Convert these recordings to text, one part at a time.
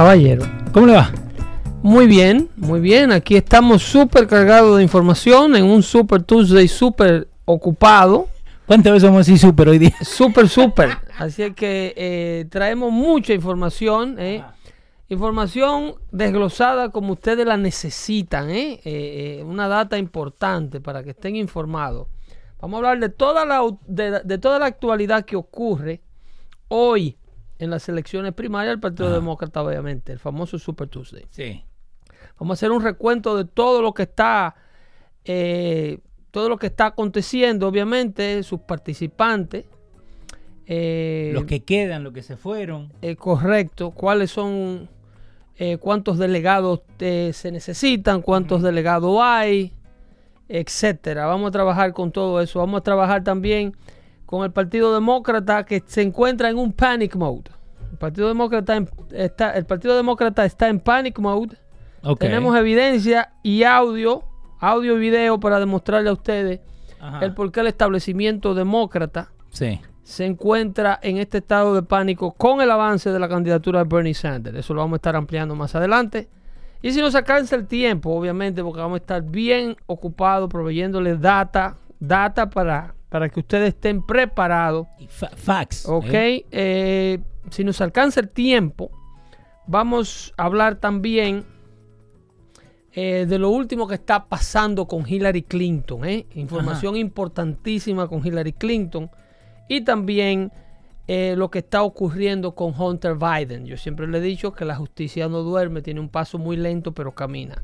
Caballero. ¿Cómo le va? Muy bien, muy bien. Aquí estamos súper cargados de información en un Super Tuesday súper ocupado. ¿Cuántas veces vamos a decir super hoy día? Súper, súper. Así que eh, traemos mucha información. eh. Información desglosada como ustedes la necesitan. eh. Una data importante para que estén informados. Vamos a hablar de toda la, de, de toda la actualidad que ocurre hoy en las elecciones primarias del Partido Demócrata, obviamente. El famoso Super Tuesday. Sí. Vamos a hacer un recuento de todo lo que está, eh, todo lo que está aconteciendo, obviamente, sus participantes. Eh, Los que quedan, los que se fueron. eh, correcto, cuáles son, eh, cuántos delegados se necesitan, cuántos delegados hay, etcétera. Vamos a trabajar con todo eso. Vamos a trabajar también con el Partido Demócrata que se encuentra en un panic mode. El Partido Demócrata en- está, el Partido Demócrata está en panic mode. Tenemos evidencia y audio, audio y video para demostrarle a ustedes Ajá. el por qué el establecimiento demócrata Sí. se encuentra en este estado de pánico con el avance de la candidatura de Bernie Sanders. Eso lo vamos a estar ampliando más adelante. Y si nos alcanza el tiempo, obviamente, porque vamos a estar bien ocupados proveyéndoles data, data para, para que ustedes estén preparados. Y fa- fax. Ok, ¿eh? eh, si nos alcanza el tiempo, vamos a hablar también eh, de lo último que está pasando con Hillary Clinton. ¿eh? Información importantísima con Hillary Clinton. Y también eh, lo que está ocurriendo con Hunter Biden. Yo siempre le he dicho que la justicia no duerme, tiene un paso muy lento, pero camina.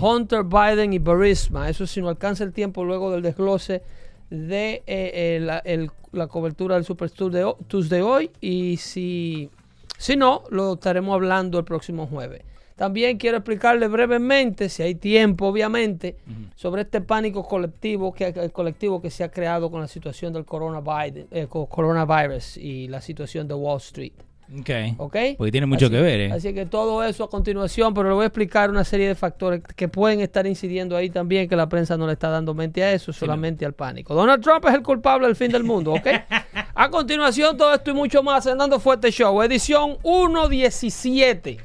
Hunter Biden y Burisma. Eso si no alcanza el tiempo luego del desglose de eh, eh, la, el- la cobertura del Super Tuesday de, Tuesday hoy. Y si, si no, lo estaremos hablando el próximo jueves. También quiero explicarle brevemente, si hay tiempo, obviamente, sobre este pánico colectivo que, el colectivo que se ha creado con la situación del coronavirus, eh, co- coronavirus y la situación de Wall Street. Ok. ¿Ok? Porque tiene mucho Así- que ver, ¿eh? Así que todo eso a continuación, pero le voy a explicar una serie de factores que pueden estar incidiendo ahí también, que la prensa no le está dando mente a eso, solamente al pánico. Donald Trump es el culpable del fin del mundo, ¿ok? a continuación, todo esto y mucho más en Dando Fuerte Show, edición 117.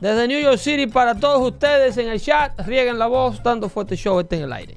Desde New York City para todos ustedes en el chat, rieguen la voz, Dando Fuerte Show está en el aire.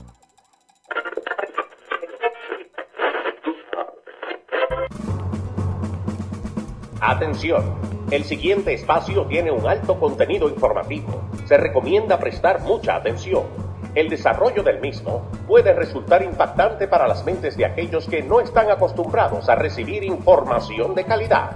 Atención, el siguiente espacio tiene un alto contenido informativo. Se recomienda prestar mucha atención. El desarrollo del mismo puede resultar impactante para las mentes de aquellos que no están acostumbrados a recibir información de calidad.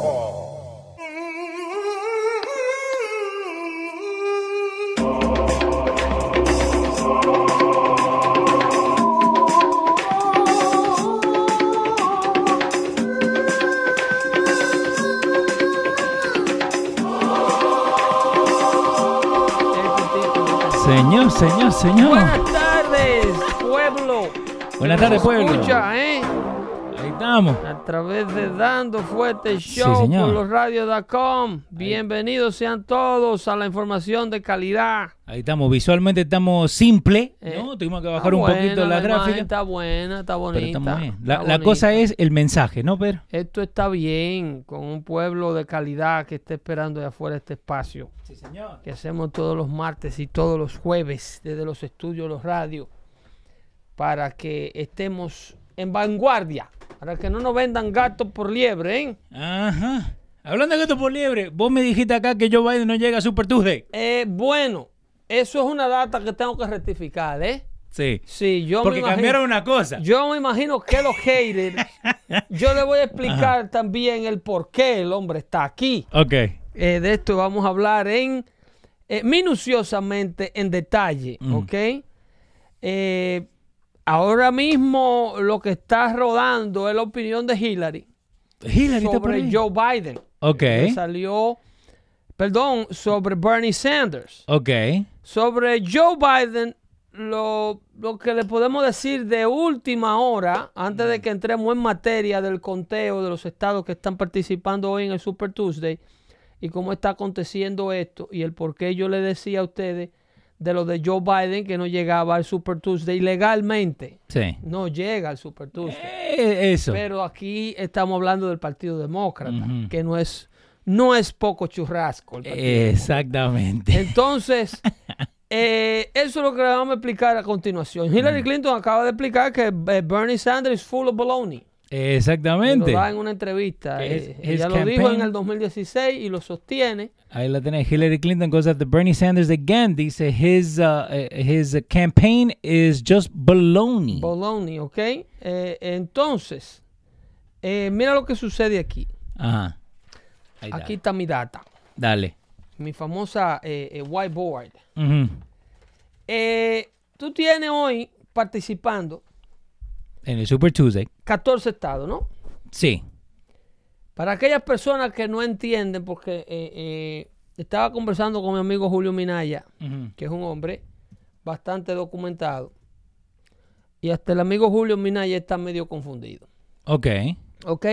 Señor, señor. Buenas tardes, pueblo. Buenas tardes, pueblo. Escucha, ¿eh? Ahí estamos. A través de Dando Fuerte Show por losradios.com. Bienvenidos sean todos a la información de calidad. Ahí estamos. Visualmente estamos simple, Eh, ¿no? Tuvimos que bajar un buena poquito la, gráfica. Está buena, está bonita. Pero estamos bien. está La, bonita. cosa es el mensaje, ¿no, Pedro? Esto está bien con un pueblo de calidad que está esperando de afuera este espacio. Sí, señor. que hacemos todos los martes y todos los jueves desde los estudios, los radios, para que estemos en vanguardia, para que no nos vendan gatos por liebre, ¿eh? Ajá. Hablando de gato por liebre, vos me dijiste acá que Joe Biden no llega a Super Tuesday. Eh, bueno, eso es una data que tengo que rectificar, ¿eh? Sí. Sí, yo Porque me imagino, cambiaron una cosa. Yo me imagino que los haters, yo le voy a explicar también el por qué el hombre está aquí. Ok. Eh, de esto vamos a hablar en eh, minuciosamente, en detalle, Mm. ¿ok? Eh, ahora mismo lo que está rodando es la opinión de Hillary Hillary sobre. Joe Biden. Ok. Que Salió, perdón, sobre Bernie Sanders. Ok. Sobre Joe Biden, lo, lo que le podemos decir de última hora, antes de que entremos en materia del conteo de los estados que están participando hoy en el Super Tuesday y cómo está aconteciendo esto y el por qué yo le decía a ustedes de lo de Joe Biden que no llegaba al Super Tuesday legalmente. Sí. No llega al Super Tuesday. Eh, eso. Pero aquí estamos hablando del Partido Demócrata, que no es, no es poco churrasco. el Partido Exactamente. entonces, eh, eso es lo que le vamos a explicar a continuación. Hillary Clinton acaba de explicar que eh, Bernie Sanders is full of baloney. Y Lo Exactamente. da en una entrevista. Eh, his- his ella lo dijo en el 2016 y lo sostiene. Ahí la tenés. Hillary Clinton goes after Bernie Sanders again. Dice his uh, eh, his campaign is just baloney. Baloney, ¿ok? Eh, entonces, eh, mira lo que sucede aquí. Ajá. Ahí. Aquí está mi data. Dale. Mi famosa eh, eh, whiteboard. Eh, tú tienes hoy participando En el Super Tuesday. 14 estados, ¿no? Sí. Para aquellas personas que no entienden, porque estaba conversando con mi amigo Julio Minaya, que es un hombre bastante documentado, y hasta el amigo Julio Minaya está medio confundido. Ok. ¿Ok?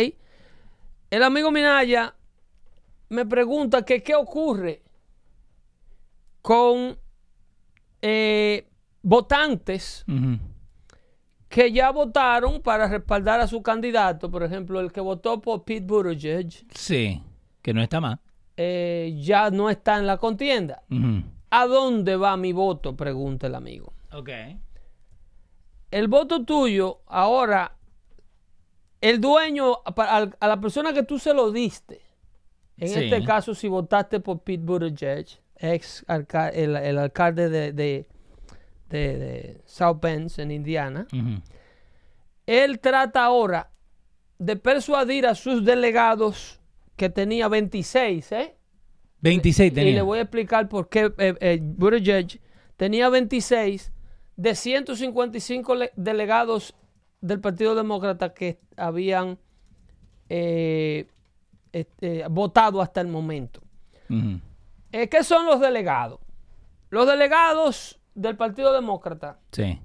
El amigo Minaya me pregunta que qué ocurre con eh, votantes que ya votaron para respaldar a su candidato, por ejemplo, el que votó por Pete Buttigieg, Sí. Que no está mal. eh, ya no está en la contienda. ¿A dónde va mi voto? Pregunta el amigo. Ok. El voto tuyo, ahora, el dueño, a la persona que tú se lo diste, en Sí. este caso, si votaste por Pete Buttigieg, ex alca- el, el alcalde de, de, de- de South Bend, en Indiana, él trata ahora de persuadir a sus delegados que tenía 26, ¿eh? 26 Y tenía. le voy a explicar por qué eh, eh, Buttigieg tenía 26 de 155 le- delegados del Partido Demócrata que habían eh, este, votado hasta el momento. Eh, ¿Qué son los delegados? Los delegados del Partido Demócrata Sí.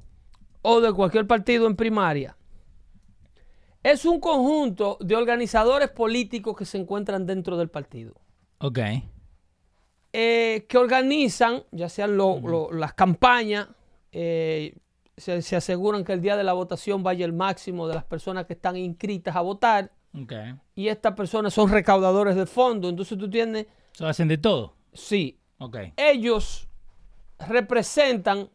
o de cualquier partido en primaria es un conjunto de organizadores políticos que se encuentran dentro del partido. Ok. eh, que organizan, ya sean lo- lo- las campañas, eh, se, se aseguran que el día de la votación vaya el máximo de las personas que están inscritas a votar Y estas personas son recaudadores de fondos. Entonces tú tienes, So, hacen de todo. sí, Ok. ellos representan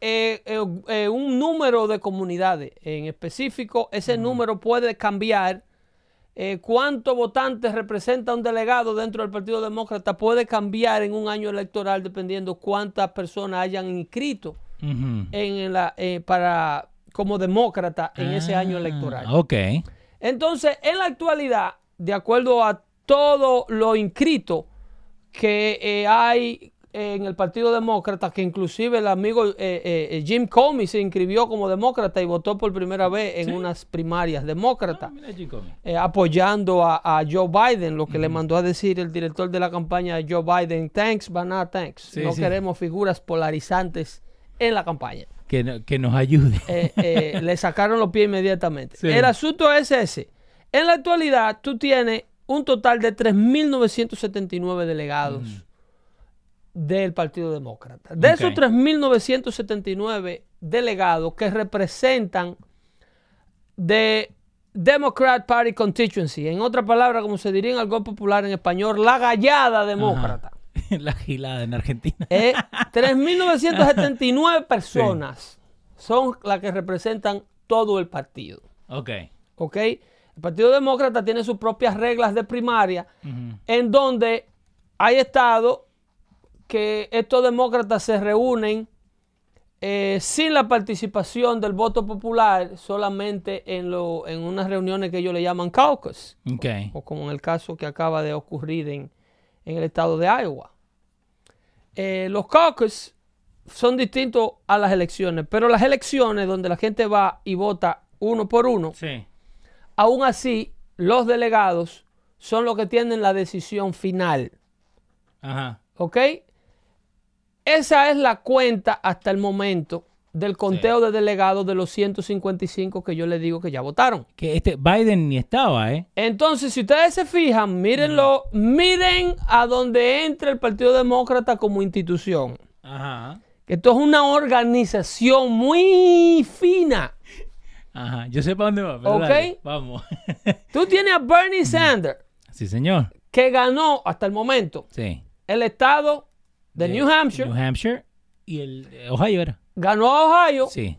eh, eh, eh, un número de comunidades en específico. Ese número puede cambiar. Eh, ¿Cuántos votantes representa un delegado dentro del Partido Demócrata? Puede cambiar en un año electoral dependiendo cuántas personas hayan inscrito en la, eh, para, como demócrata en ese año Ah, electoral. Ok. Entonces, en la actualidad, de acuerdo a todo lo inscrito que eh, hay en el Partido Demócrata, que inclusive el amigo eh, eh, Jim Comey se inscribió como demócrata y votó por primera vez en unas primarias demócratas, eh, apoyando a, a Joe Biden, lo que le mandó a decir el director de la campaña Joe Biden, thanks, but not thanks. Sí, no sí. queremos figuras polarizantes en la campaña. Que, no- que nos ayude. Eh, eh, le sacaron los pies inmediatamente. Sí. El asunto es ese. En la actualidad, tú tienes un total de 3.979 delegados del Partido Demócrata. De esos Ok. 3.979 delegados que representan de Democrat Party Constituency, en otra palabra, como se diría en algo popular en español, la gallada demócrata. La gilada en Argentina. Eh, 3.979 personas son las que representan todo el partido. Ok. ¿Ok? El Partido Demócrata tiene sus propias reglas de primaria en donde hay estados que estos demócratas se reúnen eh, sin la participación del voto popular, solamente en, lo, en unas reuniones que ellos le llaman caucus, Ok. o como en el caso que acaba de ocurrir en, en el estado de Iowa. Eh, los caucus son distintos a las elecciones, pero las elecciones donde la gente va y vota uno por uno, Sí. aún así los delegados son los que tienen la decisión final. Ajá. ¿Ok? Esa es la cuenta hasta el momento del conteo de delegados de los 155 que yo les digo que ya votaron. Que este Biden ni estaba, ¿eh? Entonces, si ustedes se fijan, mírenlo, miren a dónde entra el Partido Demócrata como institución. Ajá. Esto es una organización muy fina. Ajá. Yo sé para dónde va. pero Ok. dale, vamos. Tú tienes a Bernie Sanders, sí, señor. que ganó hasta el momento Sí. el estado de, New Hampshire, New Hampshire y el Ohio era. Ganó a Ohio, Sí.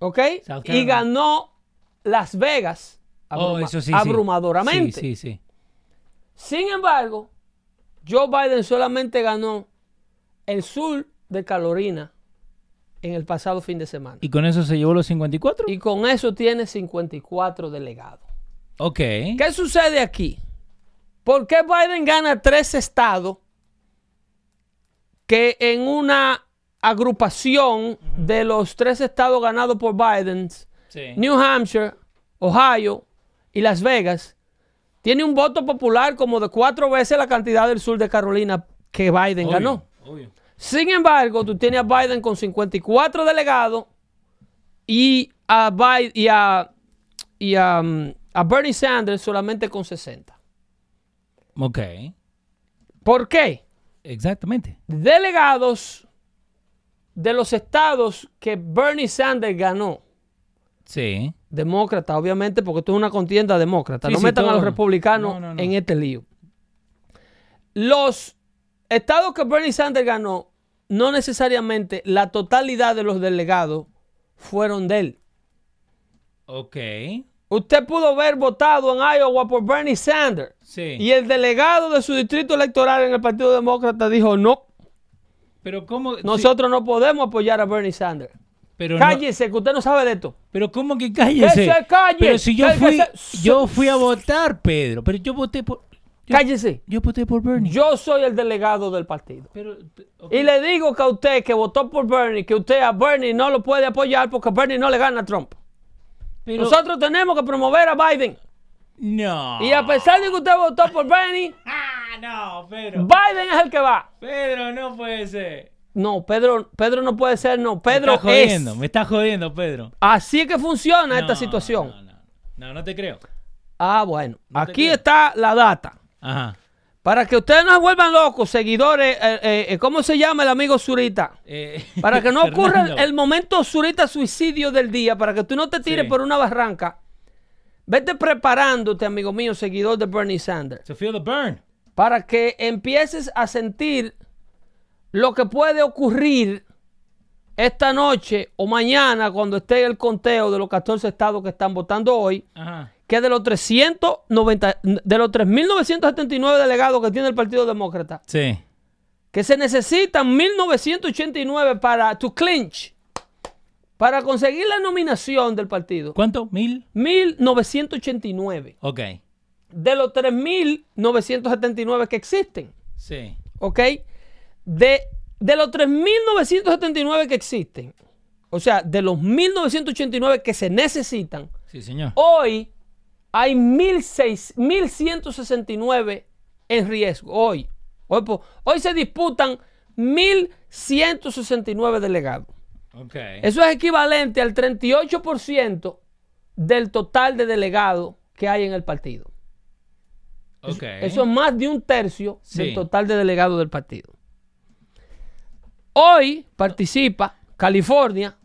¿ok? Y ganó Las Vegas Oh, eso sí. abrumadoramente. Sí, sí, sí. Sin embargo, Joe Biden solamente ganó el sur de Carolina en el pasado fin de semana. ¿Y con eso se llevó los 54? Y con eso tiene 54 delegados. Ok. ¿Qué sucede aquí? ¿Por qué Biden gana tres estados que en una agrupación de los tres estados ganados por Biden, Sí. New Hampshire, Ohio y Las Vegas, tiene un voto popular como de cuatro veces la cantidad del sur de Carolina que Biden Obvio, ganó? obvio. Sin embargo, tú tienes a Biden con 54 delegados y a, Biden, y a, y a, um, a Bernie Sanders solamente con 60. Ok. ¿Por qué? Exactamente. Delegados de los estados que Bernie Sanders ganó, Sí. demócrata, obviamente, porque esto es una contienda demócrata. Sí, no sí, metan a los republicanos No, no, no. en este lío. Los estados que Bernie Sanders ganó, no necesariamente la totalidad de los delegados fueron de él. Ok. Usted pudo haber votado en Iowa por Bernie Sanders. Sí. Y el delegado de su distrito electoral en el Partido Demócrata dijo, no, Pero cómo... nosotros no podemos apoyar a Bernie Sanders. pero no- Cállese, que usted no sabe de esto. pero cómo que cállese. Que se calle, Pero si yo fui, yo fui a votar, Pedro. Pero yo voté por... Yo, Cállese. yo voté por Bernie. Yo soy el delegado del partido. Pero... Y le digo que a usted que votó por Bernie, que usted a Bernie no lo puede apoyar porque Bernie no le gana a Trump. Pero- Nosotros tenemos que promover a Biden. No. Y a pesar de que usted votó por Bernie, Ah, no, Pedro. Biden es el que va. Pedro, no puede ser. No, Pedro, Pedro no puede ser, no. Pedro me estás jodiendo, es. me estás jodiendo, Pedro. Así es que funciona esta situación. No, no, no, no te creo. Ah, bueno. Aquí está la data. Ajá. Para que ustedes no se vuelvan locos, seguidores, eh, eh, eh, ¿cómo se llama el amigo Zurita? Eh, Para que no ocurra el, momento Zurita suicidio del día, para que tú no te tires Sí. por una barranca, vete preparándote, amigo mío, seguidor de Bernie Sanders, To feel the burn. para que empieces a sentir lo que puede ocurrir esta noche o mañana cuando esté el conteo de los 14 estados que están votando hoy, Ajá. que de los 390, de los 3.979 delegados que tiene el Partido Demócrata, Sí. que se necesitan 1989 para to clinch, para conseguir la nominación del partido. ¿Cuánto? ¿Mil? 1989 Ok. de los 3.979 que existen, Sí. ¿ok? De, de los 3.979 que existen, o sea, de los 1.989 que se necesitan, Sí, señor. hoy hay 1.600 1.169 en riesgo. Hoy. Hoy, hoy se disputan 1.169 delegados. Eso es equivalente al 38% del total de delegados que hay en el partido. Eso es más de un tercio del total de delegados del partido. Hoy participa California,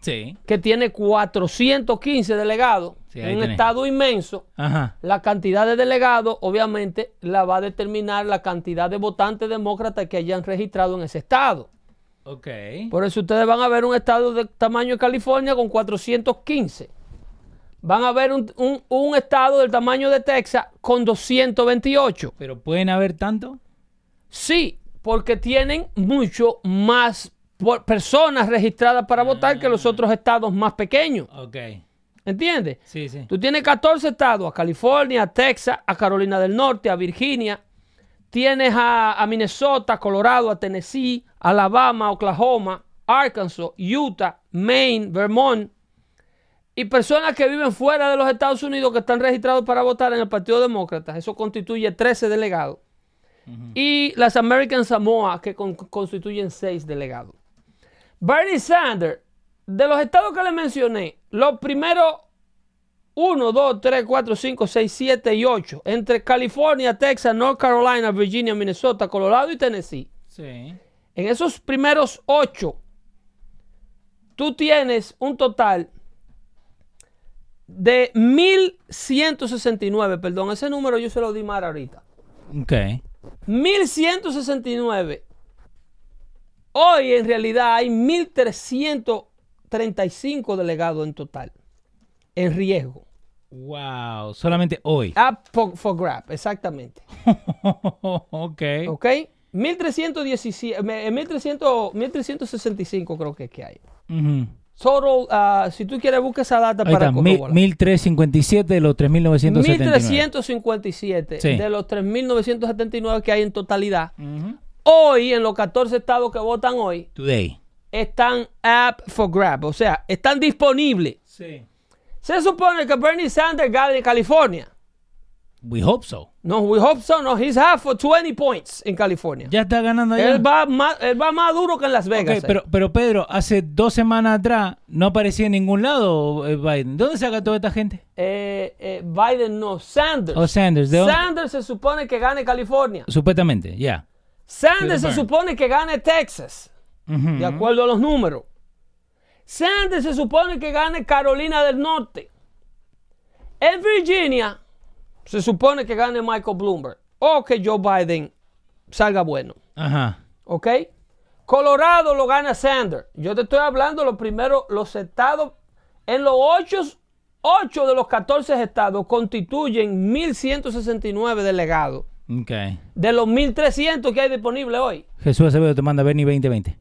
Sí. que tiene 415 delegados, Sí, en un tenés. estado inmenso. Ajá. La cantidad de delegados, obviamente, la va a determinar la cantidad de votantes demócratas que hayan registrado en ese estado. Ok. Por eso ustedes van a ver un estado de tamaño de California con 415. Van a ver un, un- un estado del tamaño de Texas con 228. Pero pueden haber tanto. Sí, porque tienen mucho más personas registradas para votar que los otros estados más pequeños. Ok. ¿Entiendes? Sí, sí. Tú tienes 14 estados, a California, a Texas, a Carolina del Norte, a Virginia. Tienes a, a Minnesota, Colorado, a Tennessee, Alabama, Oklahoma, Arkansas, Utah, Maine, Vermont. Y personas que viven fuera de los Estados Unidos que están registrados para votar en el Partido Demócrata. Eso constituye 13 delegados. Y las American Samoa, que con- constituyen 6 delegados. Bernie Sanders, de los estados que le mencioné, los primeros 1, 2, 3, 4, 5, 6, 7 y 8, entre California, Texas, North Carolina, Virginia, Minnesota, Colorado y Tennessee. Sí. En esos primeros 8, tú tienes un total de 1169, perdón, ese número yo se lo di mal ahorita. Ok. 1169. Hoy en realidad hay 1335 delegados en total en riesgo. Wow. Solamente hoy. Up for, for grab, exactamente. ok. ¿Ok? 1317, me- eh, 1300, 1365 creo que es que hay. Ujú. Total, ah, si tú quieres, busca esa data Ahí para está, mil- corroborar. 1357 de los 3979. 1357 Sí. de los 3979 que hay en totalidad. Ujú. Hoy, en los 14 estados que votan hoy, Today. están up for grab, o sea, están disponibles. Sí. Se supone que Bernie Sanders gane en California. We hope so. No, we hope so. No, he's half for 20 points en California. Ya está ganando allá. Él va, más, él va más duro que en Las Vegas. eh. pero, pero Pedro, hace dos semanas atrás no aparecía en ningún lado eh, Biden. ¿De dónde saca toda esta gente? Eh, eh, Biden no, Sanders. O Sanders, ¿de? Sanders se supone que gane California. Supuestamente, ya. Sanders se supone que gane Texas, de acuerdo a los números. Sanders se supone que gane Carolina del Norte. En Virginia se supone que gane Michael Bloomberg o que Joe Biden salga bueno. Ajá. ¿Ok? Colorado lo gana Sanders. Yo te estoy hablando los primeros, los estados, en los 8, 8 de los 14 estados constituyen 1169 delegados. Ok. De los 1300 que hay disponibles hoy. Jesús Acevedo te manda Bernie 2020.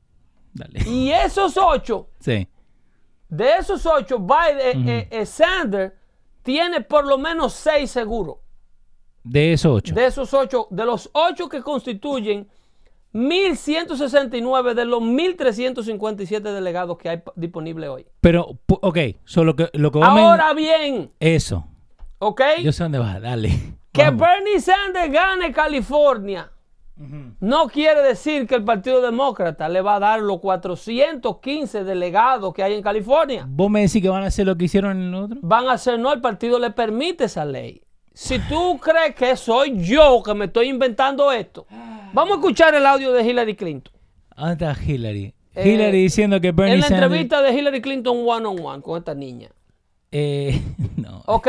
Dale. Y esos 8, Sí. de esos 8, Biden, eh, eh, Sanders tiene por lo menos 6 seguros. De esos ocho. De esos 8, de los 8 que constituyen 1169 de los 1357 delegados que hay disponibles hoy. Pero, ok, solo que lo que me- Ahora bien, Eso. ¿ok? Yo sé dónde vas, dale. Que Vamos. Bernie Sanders gane California no quiere decir que el Partido Demócrata le va a dar los 415 delegados que hay en California. ¿Vos me decís que van a hacer lo que hicieron en el otro? Van a hacer, no, el partido le permite esa ley. Si tú crees que soy yo que me estoy inventando esto, vamos a escuchar el audio de Hillary Clinton. ¿Dónde está Hillary? Eh, Hillary diciendo que Bernie En la Sanders... entrevista de Hillary Clinton one on one con esta niña. Eh, no. ¿Ok?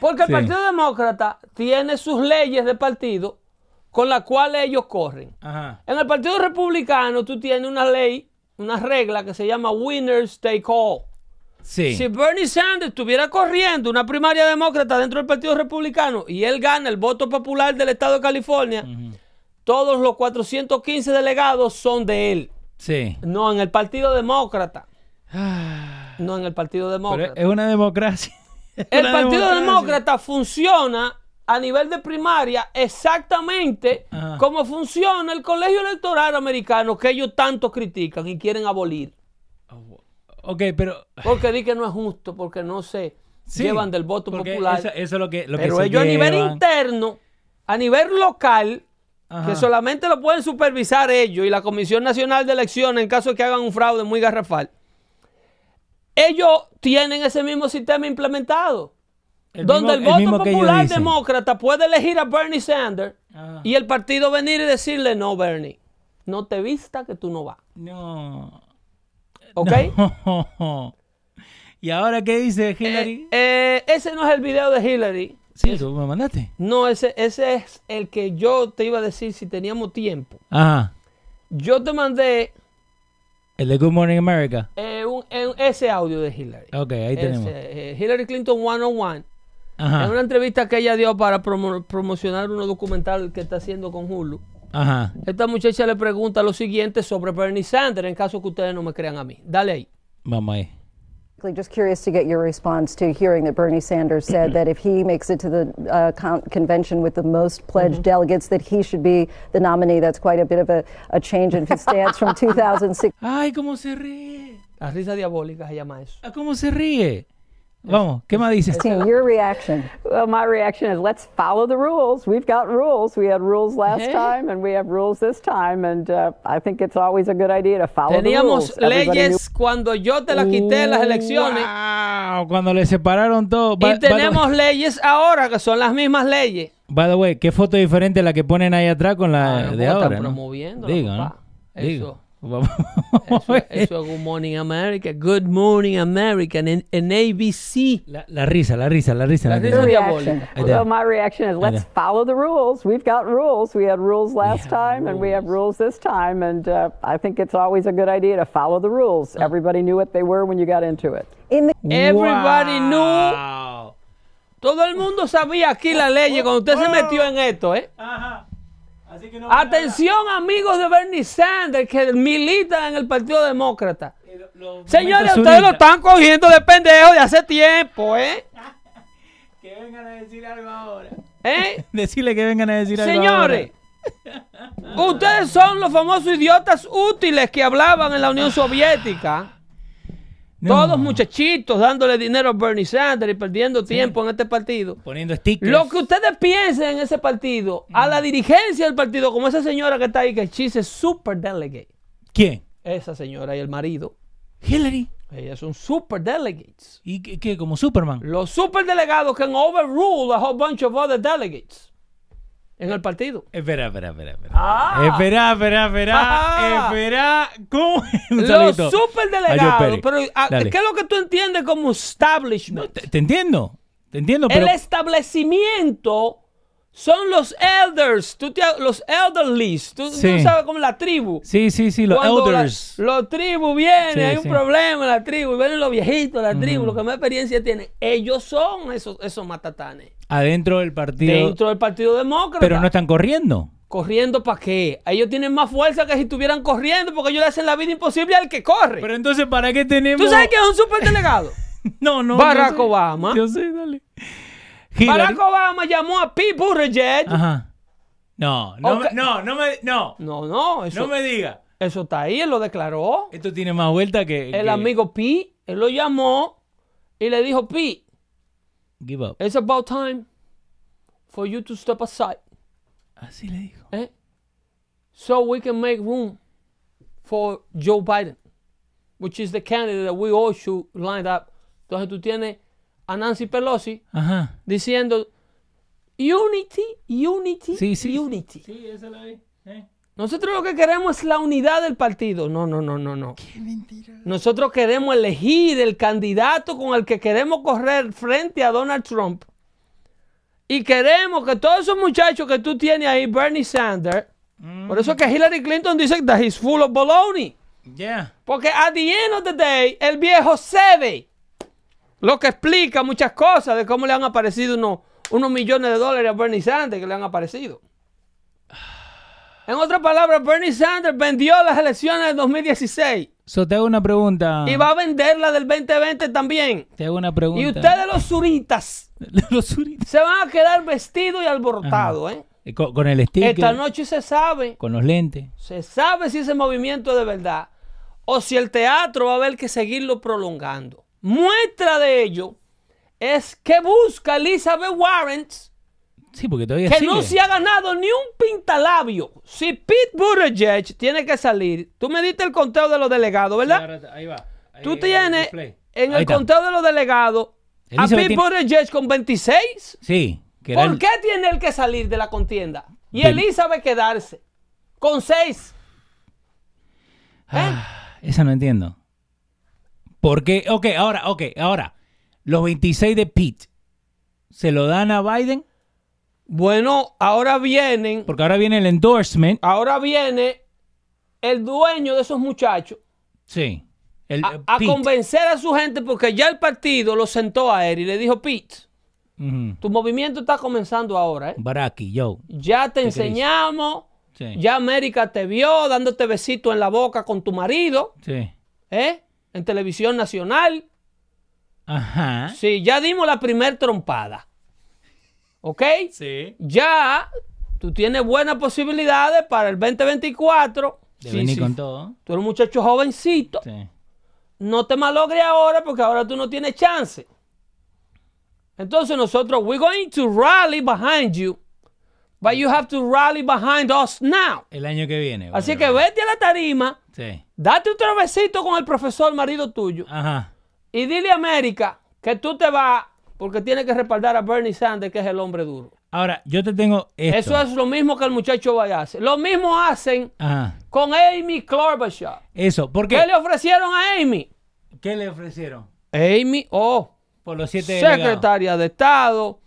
Porque el Sí. Partido Demócrata tiene sus leyes de partido con las cuales ellos corren. Ajá. En el Partido Republicano tú tienes una ley, una regla que se llama Winners Take All. Sí. Si Bernie Sanders estuviera corriendo una primaria demócrata dentro del Partido Republicano y él gana el voto popular del Estado de California, todos los 415 delegados son de él. Sí. No en el Partido Demócrata. Ah, No en el Partido Pero Demócrata. es una democracia. Es El una Partido democracia. Demócrata funciona a nivel de primaria exactamente Ajá. como funciona el colegio electoral americano que ellos tanto critican y quieren abolir. Ok, pero... Porque di que no es justo, porque no se Sí, llevan del voto popular. Eso, eso es lo que, lo que Pero se ellos a nivel interno, a nivel local, Ajá. que solamente lo pueden supervisar ellos y la Comisión Nacional de Elecciones en caso de que hagan un fraude muy garrafal, ellos tienen ese mismo sistema implementado. El donde mismo- el voto popular demócrata puede elegir a Bernie Sanders Ajá. y el partido venir y decirle, no, Bernie, no te vista que tú no vas. No. ¿Ok? No. ¿Y ahora qué dice Hillary? Eh, eh, ese no es el video de Hillary. sí, tú me mandaste. No, ese, ese es el que yo te iba a decir si teníamos tiempo. Ajá. Yo te mandé El de Good Morning America. eh, un- ese audio de Hillary. Ok, ahí Ese, tenemos. Hillary Clinton 101. Ajá. En una entrevista que ella dio para promo- promocionar unos documental que está haciendo con Hulu. Ajá. Esta muchacha le pregunta lo siguiente sobre Bernie Sanders, en caso que ustedes no me crean a mí. Dale ahí. Vamos ahí. Just curious to get your response to hearing that Bernie Sanders said that if he makes it to the uh, con- convention with the most pledged delegates, that he should be the nominee. That's quite a bit of a, a change in his stance from 2006. Ay, cómo se ríe. La risa diabólica se llama eso. Ah, ¿Cómo se ríe? Vamos, ¿qué más dices? Your reaction. Well, my reaction is let's follow the rules. We've got rules. We had rules last Eh. time, and we have rules this time. And uh, I think it's always a good idea to follow the Teníamos rules. Everybody knew- leyes cuando yo te las quité en las elecciones. Wow, cuando le separaron todo. By- Y tenemos leyes ahora que son las mismas leyes. By the way, ¿qué foto diferente la que ponen ahí atrás con la Ah, de ¿cómo ahora? están ¿no? promoviéndola, Digo? ¿no? Digo. Eso. Vamos Eso, eso es Good Morning America. Good Morning America en, en ABC. La, la risa, la risa, la risa. La la risa risa. diabólica. Ahí. Well, my reaction is let's follow the rules. We've got rules. We had rules last time, and we have rules this time. And uh, I think it's always a good idea to follow the rules. Ah. Everybody knew what they were when you got into it. In the Everybody knew. Wow. Todo el mundo sabía aquí la ley cuando usted se metió en esto, ¿eh? Ajá. Así que no. Atención, amigos de Bernie Sanders que militan en el Partido Demócrata. Los Señores, ustedes lo están cogiendo de pendejo de hace tiempo, ¿eh? Que vengan a decir algo ahora. ¿Eh? Decirle que vengan a decir algo Señores, ustedes son los famosos idiotas útiles que hablaban en la Unión Soviética. No. Todos muchachitos dándole dinero a Bernie Sanders y perdiendo tiempo en este partido. Poniendo stickers. Lo que ustedes piensen en ese partido, a la dirigencia del partido, como esa señora que está ahí, que a super delegate. ¿Quién? Esa señora y el marido, Hillary. ellas son super delegates. ¿Y qué, qué? ¿Como Superman? Los super delegados can overrule a whole bunch of other delegates en el partido. Espera, espera, espera. Espera, Ah. espera, espera. espera, Ah. espera. ¿Cómo? Los saludito super a Joe delegados. Perry. Pero, ah. ¿qué es lo que tú entiendes como establishment? Te, te entiendo. Te entiendo, pero. El establecimiento son los elders, tú te- los elderlies. Tú, tú Sí. sabes como la tribu. Sí, sí, sí, los Cuando la- elders. los tribus vienen, Sí, hay un sí. problema en la tribu, vienen los viejitos la tribu, los que más experiencia tienen. Ellos son esos, esos matatanes. Adentro del partido. Dentro del Partido Demócrata. Pero no están corriendo. Corriendo para qué? Ellos tienen más fuerza que si estuvieran corriendo, porque ellos le hacen la vida imposible al que corre. Pero entonces, ¿para qué tenemos.? ¿Tú sabes que es un superdelegado? No, no. Barack yo sé. Obama. Yo sé, dale. Hillary. Barack Obama llamó a Pete Buttigieg. Ajá. No, no, no, no me. No. No, no, eso, No me diga. eso está ahí, él lo declaró. Esto tiene más vuelta que. El que- amigo Pete, él lo llamó y le dijo, Pete, Give up. it's about time for you to step aside. Así le dijo. eh, So we can make room for Joe Biden, which is the candidate that we all should line up. Entonces tú tienes a Nancy Pelosi Ajá. diciendo unity, unity, Sí, sí. unity. Sí, esa la vi. ¿eh? Nosotros lo que queremos es la unidad del partido. No, no, no, no, no. Qué mentira. Nosotros queremos elegir el candidato con el que queremos correr frente a Donald Trump. Y queremos que todos esos muchachos que tú tienes ahí, Bernie Sanders, por eso es que Hillary Clinton dice que he's full of baloney. Yeah. Porque at the end of the day, el viejo cede. Lo que explica muchas cosas de cómo le han aparecido unos, unos millones de dólares a Bernie Sanders que le han aparecido. En otras palabras, Bernie Sanders vendió las elecciones del 2016 So, te hago una pregunta. y va a vender la del 2020 también. Te hago una pregunta. Y ustedes los suritas Los suritas. se van a quedar vestidos y alborotados. ¿eh? Eh, Con, con el sticker. Esta noche se sabe Con los lentes. se sabe si ese movimiento es de verdad o si el teatro va a haber que seguirlo prolongando. Muestra de ello es que busca Elizabeth Warren Sí, porque todavía que sigue. no se ha ganado ni un pintalabio. Si Pete Buttigieg tiene que salir, tú me diste el conteo de los delegados, ¿verdad? Ahí va. Ahí Tú el tienes en Ahí el está. conteo de los delegados a Pete tiene- Buttigieg con 26. Sí. Que ¿Por el- qué tiene él que salir de la contienda? Y. Elizabeth quedarse con 6. Ah, esa no entiendo. ¿Por qué? Ok, ahora, ok, ahora. Los 26 de Pete. ¿Se lo dan a Biden? Bueno, ahora vienen, Porque ahora viene el endorsement. ahora viene el dueño de esos muchachos Sí. El, a, eh, a convencer a su gente porque ya el partido lo sentó a él y le dijo, Pete, tu movimiento está comenzando ahora, ¿eh? Baraki, yo. Ya te enseñamos Sí. Ya América te vio dándote besito en la boca con tu marido, Sí. ¿eh? En televisión nacional. Ajá. Sí, ya dimos la primer trompada. ¿Ok? Sí. Ya tú tienes buenas posibilidades para el 2024. De Sí, venir sí. con todo. Tú eres un muchacho jovencito. Sí. No te malogres ahora porque ahora tú no tienes chance. Entonces nosotros, we're going to rally behind you, but you have to rally behind us now. El año que viene. Así que vete a la tarima, Sí. date otro besito con el profesor marido tuyo Ajá. y dile a América que tú te vas porque tiene que respaldar a Bernie Sanders, que es el hombre duro. Ahora, yo te tengo esto. Eso es lo mismo que el muchacho vaya a hacer. Lo mismo hacen con Amy Klobuchar. Eso. ¿Por ¿Qué qué? le ofrecieron a Amy? ¿Qué le ofrecieron? Amy, oh, Por los siete delegados. secretaria de Estado,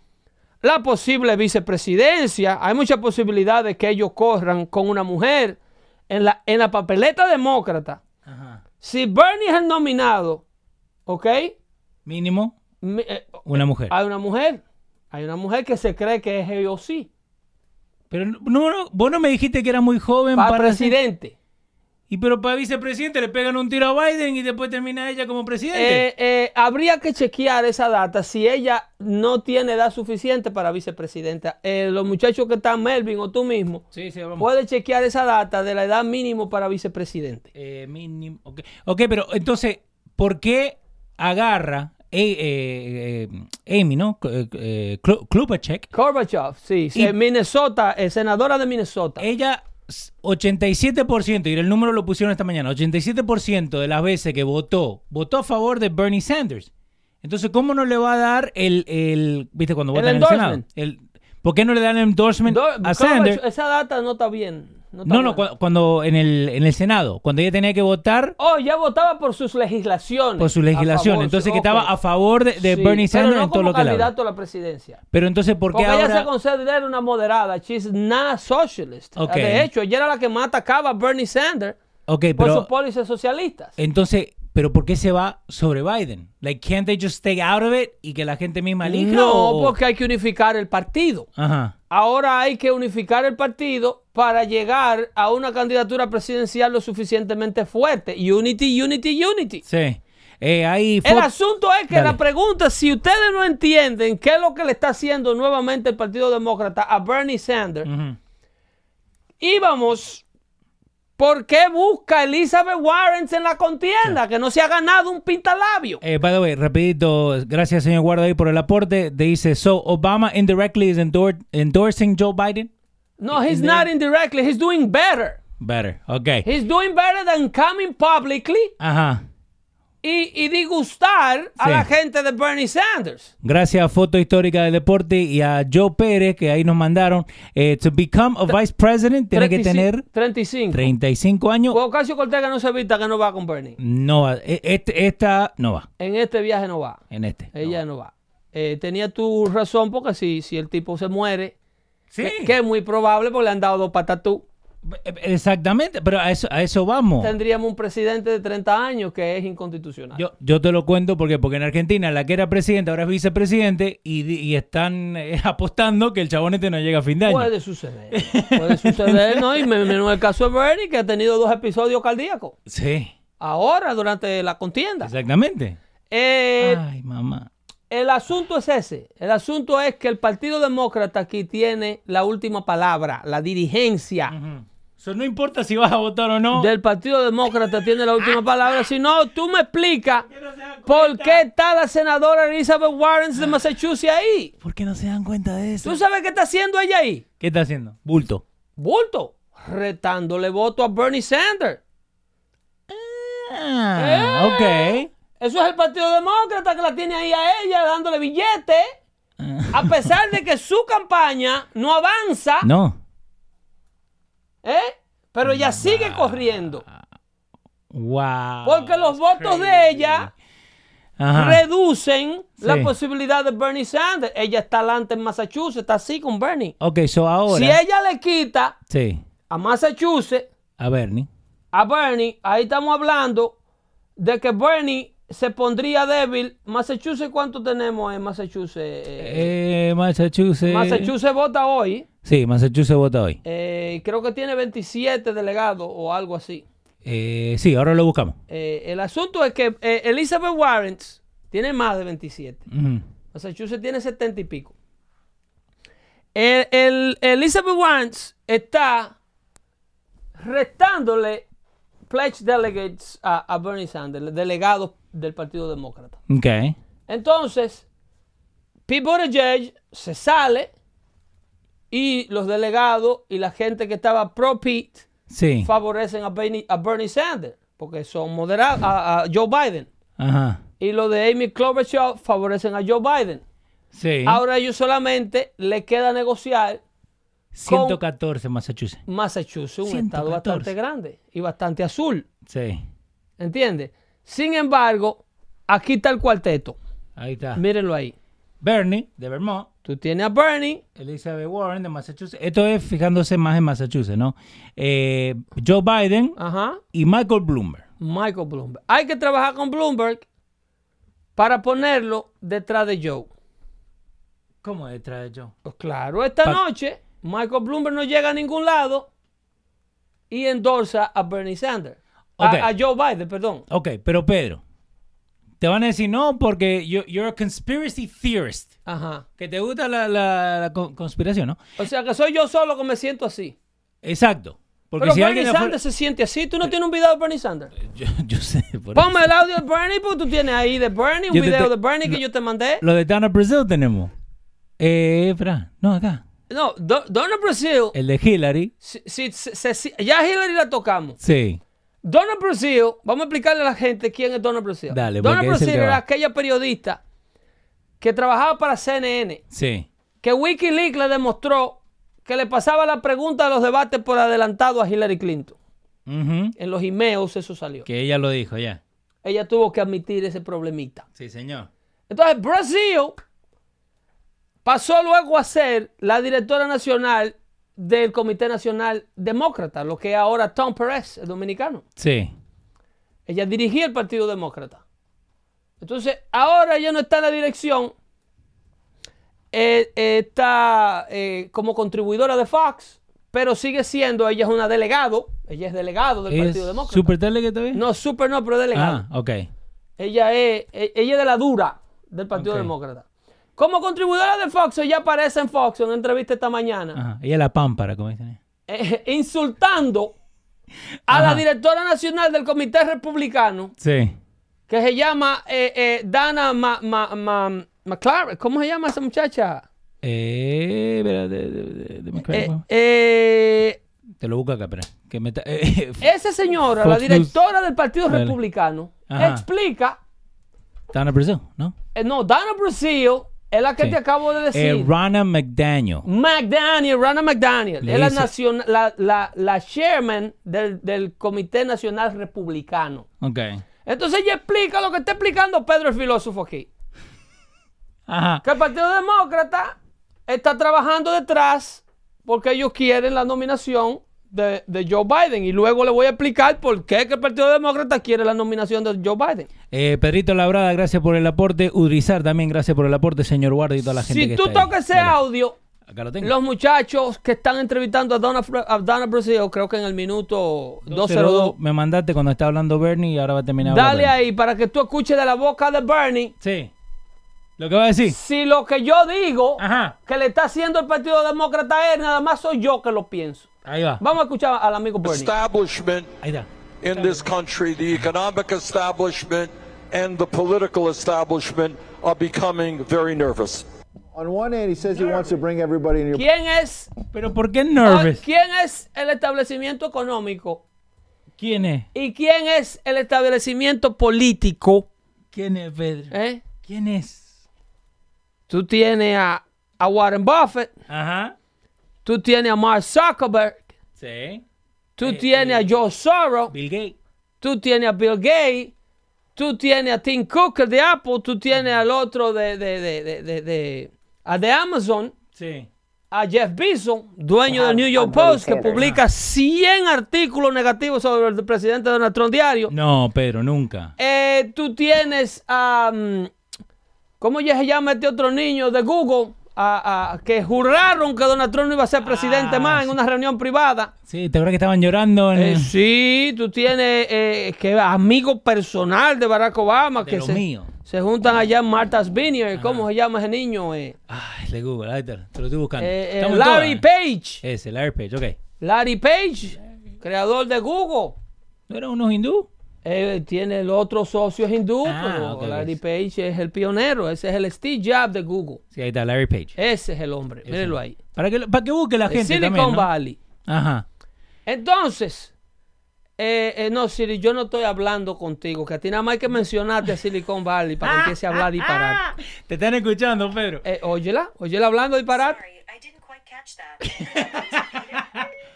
la posible vicepresidencia. Hay muchas posibilidades de que ellos corran con una mujer en la, en la papeleta demócrata. Ajá. Si Bernie es el nominado, ¿ok? Mínimo, Mi- eh, una mujer. Hay una mujer. Hay una mujer que se cree que es AOC. Pero no, no, vos no me dijiste que era muy joven Para para ser- presidente. Y pero para vicepresidente le pegan un tiro a Biden y después termina ella como presidente. Eh, eh, habría que chequear esa data si ella no tiene edad suficiente para vicepresidenta. Eh, los muchachos que están, Melvin o tú mismo, sí, sí, vamos. puedes chequear esa data de la edad mínimo para vicepresidente. Eh, mínimo. ok. ok, pero entonces, ¿por qué agarra eh, eh, eh, Amy, ¿no? Eh, eh, Gorbachev, sí, Y- Minnesota, senadora de Minnesota. Ella, 87%, y el número lo pusieron esta mañana, 87% de las veces que votó, votó a favor de Bernie Sanders. Entonces, ¿cómo no le va a dar el, el viste, cuando votan en el Senado? El, ¿Por qué no le dan el endorsement Do- a Sanders? esa data no está bien. No, No, cuando en el, en el Senado, cuando ella tenía que votar Oh, ya votaba por sus legislaciones. por su legislación, favor, entonces sí, que estaba a favor de, de Sí, Bernie pero Sanders no en todo lo que candidato a la presidencia. Pero entonces, ¿por qué Porque ella se ahora? considera una moderada. She's not socialist. De hecho, ella era la que más atacaba a Bernie Sanders por sus pólizas socialistas. entonces, ¿pero por qué se va sobre Biden? Like, can't they just stay out of it y que la gente misma elija? No, o- porque hay que unificar el partido. Ajá. Ahora hay que unificar el partido para llegar a una candidatura presidencial lo suficientemente fuerte. Unity, unity, unity. Sí. Eh, hay El asunto es que Dale. la pregunta, si ustedes no entienden qué es lo que le está haciendo nuevamente el Partido Demócrata a Bernie Sanders, Ujú. íbamos, ¿por qué busca Elizabeth Warren en la contienda? Que no se ha ganado un pintalabio. Eh, by the way, rapidito, gracias señor Guarda ahí por el aporte. Dice, so Obama indirectly is endor- endorsing Joe Biden? No, he's not indirectly, he's doing better. Better, ok. He's doing better than coming publicly Ajá. Y, y disgustar a Sí. la gente de Bernie Sanders. Gracias a Foto Histórica del Deporte y a Joe Pérez, que ahí nos mandaron. eh, to become a vice president, tiene que 35, tener 35. 35 años. Ocasio Cortez no se evita que no va con Bernie. No va. E- Este, esta no va. En este viaje no va. En este. Ella no va. Eh, tenía tu razón porque si, si el tipo se muere, Sí. que, que es muy probable porque le han dado dos patatú, Exactamente, pero a eso, a eso vamos. tendríamos un presidente de 30 años que es inconstitucional. Yo, yo te lo cuento porque, porque en Argentina la que era presidente ahora es vicepresidente y, están eh, apostando que el chabón este no llega a fin de año. Puede suceder. Puede suceder, ¿no? Y me- menos el caso de Bernie, que ha tenido dos episodios cardíacos. Sí, Ahora, durante la contienda. exactamente. Eh, Ay, mamá. el asunto es ese. El asunto es que el Partido Demócrata aquí tiene la última palabra, la dirigencia. Eso no importa si vas a votar o no. del Partido Demócrata tiene la última palabra. Si no, tú me explicas por qué está la senadora Elizabeth Warren de Massachusetts ahí. ¿Por qué no se dan cuenta de eso? ¿Tú sabes qué está haciendo ella ahí? ¿Qué está haciendo? Bulto. Bulto, retándole voto a Bernie Sanders. Ah, ok. Eso es el Partido Demócrata que la tiene ahí a ella dándole billetes. A pesar de que su campaña no avanza, No. ¿Eh? pero ella sigue corriendo. Wow. Porque los votos de ella Ajá. reducen la posibilidad de Bernie Sanders. Ella está adelante en Massachusetts, está así con Bernie. Ok, so ahora. Si ella le quita Sí. a Massachusetts, A Bernie. a Bernie, ahí estamos hablando de que Bernie se pondría débil. Massachusetts, ¿cuánto tenemos en Massachusetts? Eh, Eh, Massachusetts. Massachusetts vota hoy. Sí, Massachusetts vota hoy. eh, creo que tiene 27 delegados o algo así. Eh, sí, ahora lo buscamos. El asunto es que Elizabeth Warren tiene más de 27. Ujú. Massachusetts tiene 70 y pico. El, el- Elizabeth Warren está restándole pledge delegates a, a Bernie Sanders, delegados del Partido Demócrata. Ok. Entonces, Pete Buttigieg se sale y los delegados y la gente que estaba pro Pete Sí. favorecen a Bernie, a Bernie Sanders porque son moderados a, a Joe Biden. Ajá. Y los de Amy Klobuchar favorecen a Joe Biden. Sí. Ahora ellos solamente le queda negociar 114 Massachusetts. Massachusetts, un 114. estado bastante grande y bastante azul. Sí. ¿Entiendes? Sin embargo, aquí está el cuarteto. Ahí está. Mírenlo ahí. Bernie, de Vermont. Tú tienes a Bernie, Elizabeth Warren, de Massachusetts. Esto es fijándose más en Massachusetts, ¿no? Eh, Joe Biden ajá, y Michael Bloomberg. Michael Bloomberg. Hay que trabajar con Bloomberg para ponerlo detrás de Joe. ¿Cómo detrás de Joe? Pues claro, esta Pa- noche Michael Bloomberg no llega a ningún lado y endorsa a Bernie Sanders. A- Joe Biden, perdón. Ok, pero Pedro, te van a decir no porque you- you're a conspiracy theorist. Ajá. Que te gusta la, la- la con- conspiración, ¿no? O sea que soy yo solo que me siento así. Exacto. Porque Pero si Bernie alguien Sanders se siente así. ¿Tú no tienes un video de Bernie Sanders? Yo, yo sé. por Ponme eso. el audio de Bernie porque tú tienes ahí de Bernie, un Yo video te- de Bernie que yo te mandé. Lo de Donna Brazil tenemos. Eh, espera. No, acá. No, Do- Donna Brazil, El de Hillary. si- si- ya Hillary la tocamos. Sí. Donna Brazil, vamos a explicarle a la gente quién es Donna Brazil. Dale, el Brazil era aquella periodista que trabajaba para CNN, Sí. que Wikileaks le demostró que le pasaba la pregunta de los debates por adelantado a Hillary Clinton. Ujú. En los emails eso salió. Que ella lo dijo ya. Ella tuvo que admitir ese problemita. Sí, señor. Entonces, Brasil pasó luego a ser la directora nacional del Comité Nacional Demócrata, lo que es ahora Tom Perez, el dominicano. Sí. Ella dirigía el Partido Demócrata. Entonces, ahora ella no está en la dirección, eh, eh, está eh, como contribuidora de Fox, pero sigue siendo, ella es una delegado, ella es delegado del ¿Es Partido Demócrata. super todavía? No, super no, pero delegado. Ah, ok. Ella es, e- ella es de la dura del Partido. Demócrata. Como contribuidora de Fox, ella aparece en Fox en una entrevista esta mañana, Ajá. Ella es la pámpara, como dicen. eh, insultando a la directora nacional del Comité Republicano, Sí. que se llama eh, eh, Dana Ma, Ma- Ma- McLaren. ¿Cómo se llama esa muchacha? Eh, de, de, de- Eh, eh, Te lo busco acá, espera. Que me ta- eh, esa señora, Fox la directora del Partido Dale. Republicano, Ajá. explica, Donna Brazil, ¿no? eh, no, Dana Brazil es la que Sí. te acabo de decir. Eh, Ronna McDaniel. McDaniel, Ronna McDaniel, Le es la, nacion- la, la, la chairman del, del Comité Nacional Republicano. Ok. Entonces ella explica lo que está explicando Pedro el filósofo aquí. Ajá. Que el Partido Demócrata está trabajando detrás porque ellos quieren la nominación de, de Joe Biden. Y luego le voy a explicar por qué que el Partido Demócrata quiere la nominación de Joe Biden. Eh, Pedrito Labrada, gracias por el aporte. Udrizar también, gracias por el aporte, señor Guardia y toda la gente Si que tú está ahí. tocas ese Dale. audio, Acá lo tengo. los muchachos que están entrevistando a Donna, a Donna Brazil, creo que en el minuto 202, Me mandaste cuando estaba hablando Bernie y ahora va a terminar. Dale ahí para que tú escuches de la boca de Bernie Bernie. Sí. Lo que va a decir. si lo que yo digo Ajá. que le está haciendo el Partido Demócrata es nada más soy yo que lo pienso. Ahí va. Vamos a escuchar al amigo Bernie. establishment Ahí está. in this country, the economic establishment and the political establishment are becoming very nervous. On one hand, he says he wants to bring everybody in your ¿Quién es, Pero ¿por qué nervous? ¿Quién es el establecimiento económico ¿Quién es? y quién es el establecimiento político? ¿Quién es Pedro? ¿Eh? ¿Quién es? Tú tienes a, a Warren Buffett, Ajá. tú tienes a Mark Zuckerberg, Sí. tú Eh, tienes eh, a Joe Soros, Bill Gates. tú tienes a Bill Gates, tú tienes a Tim Cook de Apple, tú tienes al otro de, de, de, de, de- de- a de Amazon, Sí. a Jeff Bezos, dueño del New York Post, que publica 100 artículos negativos sobre el presidente Donald Trump diario. No, Pedro, nunca. Eh, tú tienes a. mm, ¿Cómo ya se llama este otro niño de Google? A- a- que juraron que Donald Trump no iba a ser presidente Ah, más en una reunión privada. Sí, ¿te acuerdas que estaban llorando? En Eh, sí, tú tienes eh, que amigo personal de Barack Obama De que se, mío. se juntan allá en Martha's Vineyard. ¿Cómo se llama ese niño? Eh, Ay, de Google, ahí está, te lo estoy buscando. Eh, eh, Larry todas. Page. Ese, Larry Page, ok. Larry Page, creador de Google. ¿No eran unos hindú? Eh, tiene el otro socio hindú, Ah, pero Larry. Page es el pionero. Ese es el Steve Jobs de Google. Sí, ahí está, Larry Page. Ese es el hombre. Mírenlo ahí. Para que, para que busque la El gente Silicon también, ¿no? Valley. Ajá. Entonces, eh, eh, no, Siri, yo no estoy hablando contigo, que a ti nada más hay que mencionarte a Silicon Valley para que empiece a hablar disparate. Te están escuchando, Pedro. Eh, óyela, óyela hablando disparate. Sorry, I didn't quite catch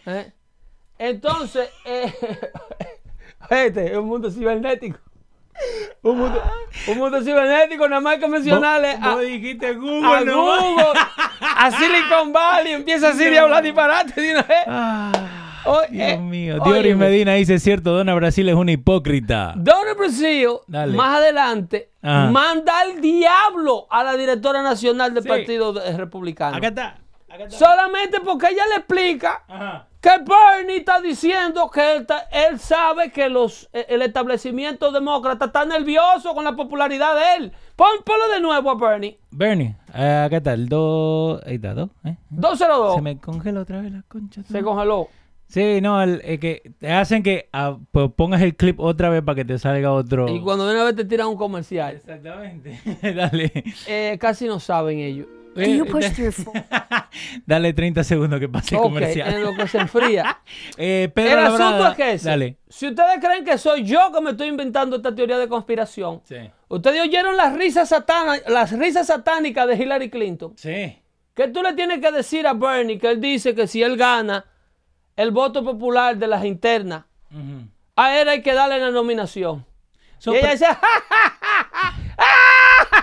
that. Entonces, eh, este es un mundo cibernético. Un mundo, un mundo cibernético, nada más que mencionarle a, dijiste Google, a ¿no? Google, a Silicon Valley, empieza Siri a hablar disparate de una vez. Ah, Dios eh, mío. Dioris Medina dice cierto, Dona Brasil es una hipócrita. Donald Brasil, Dale. más adelante, Ajá. manda al diablo a la directora nacional del Sí. Partido de- Republicano. Acá está. Acá está. Solamente porque ella le explica Ajá. Que Bernie está diciendo que él, él sabe que los, eh, el establecimiento demócrata está nervioso con la popularidad de él. Pon, ponlo de nuevo a Bernie. Bernie, acá está el 2. Ahí está, 2. ¿eh? 202. Se me congela otra vez la concha. Se congeló. Sí, no, el, que te hacen que ah, pues, pongas el clip otra vez para que te salga otro. Y cuando de una vez te tiran un comercial, Exactamente. Dale. eh, casi no saben ellos. Eh, you push da- through full? Dale 30 segundos que pase el Ok, comercial. en lo que se enfría. Eh, Pedro El Labrada, asunto es que ese, Dale. si ustedes creen que soy yo que me estoy inventando esta teoría de conspiración, Sí. ustedes oyeron las risas, satana- las risas satánicas de Hillary Clinton. Sí. ¿Qué tú le tienes que decir a Bernie que él dice que si él gana el voto popular de las internas, a él hay que darle la nominación? So, y ella dice, ¡Ja, ja, ja,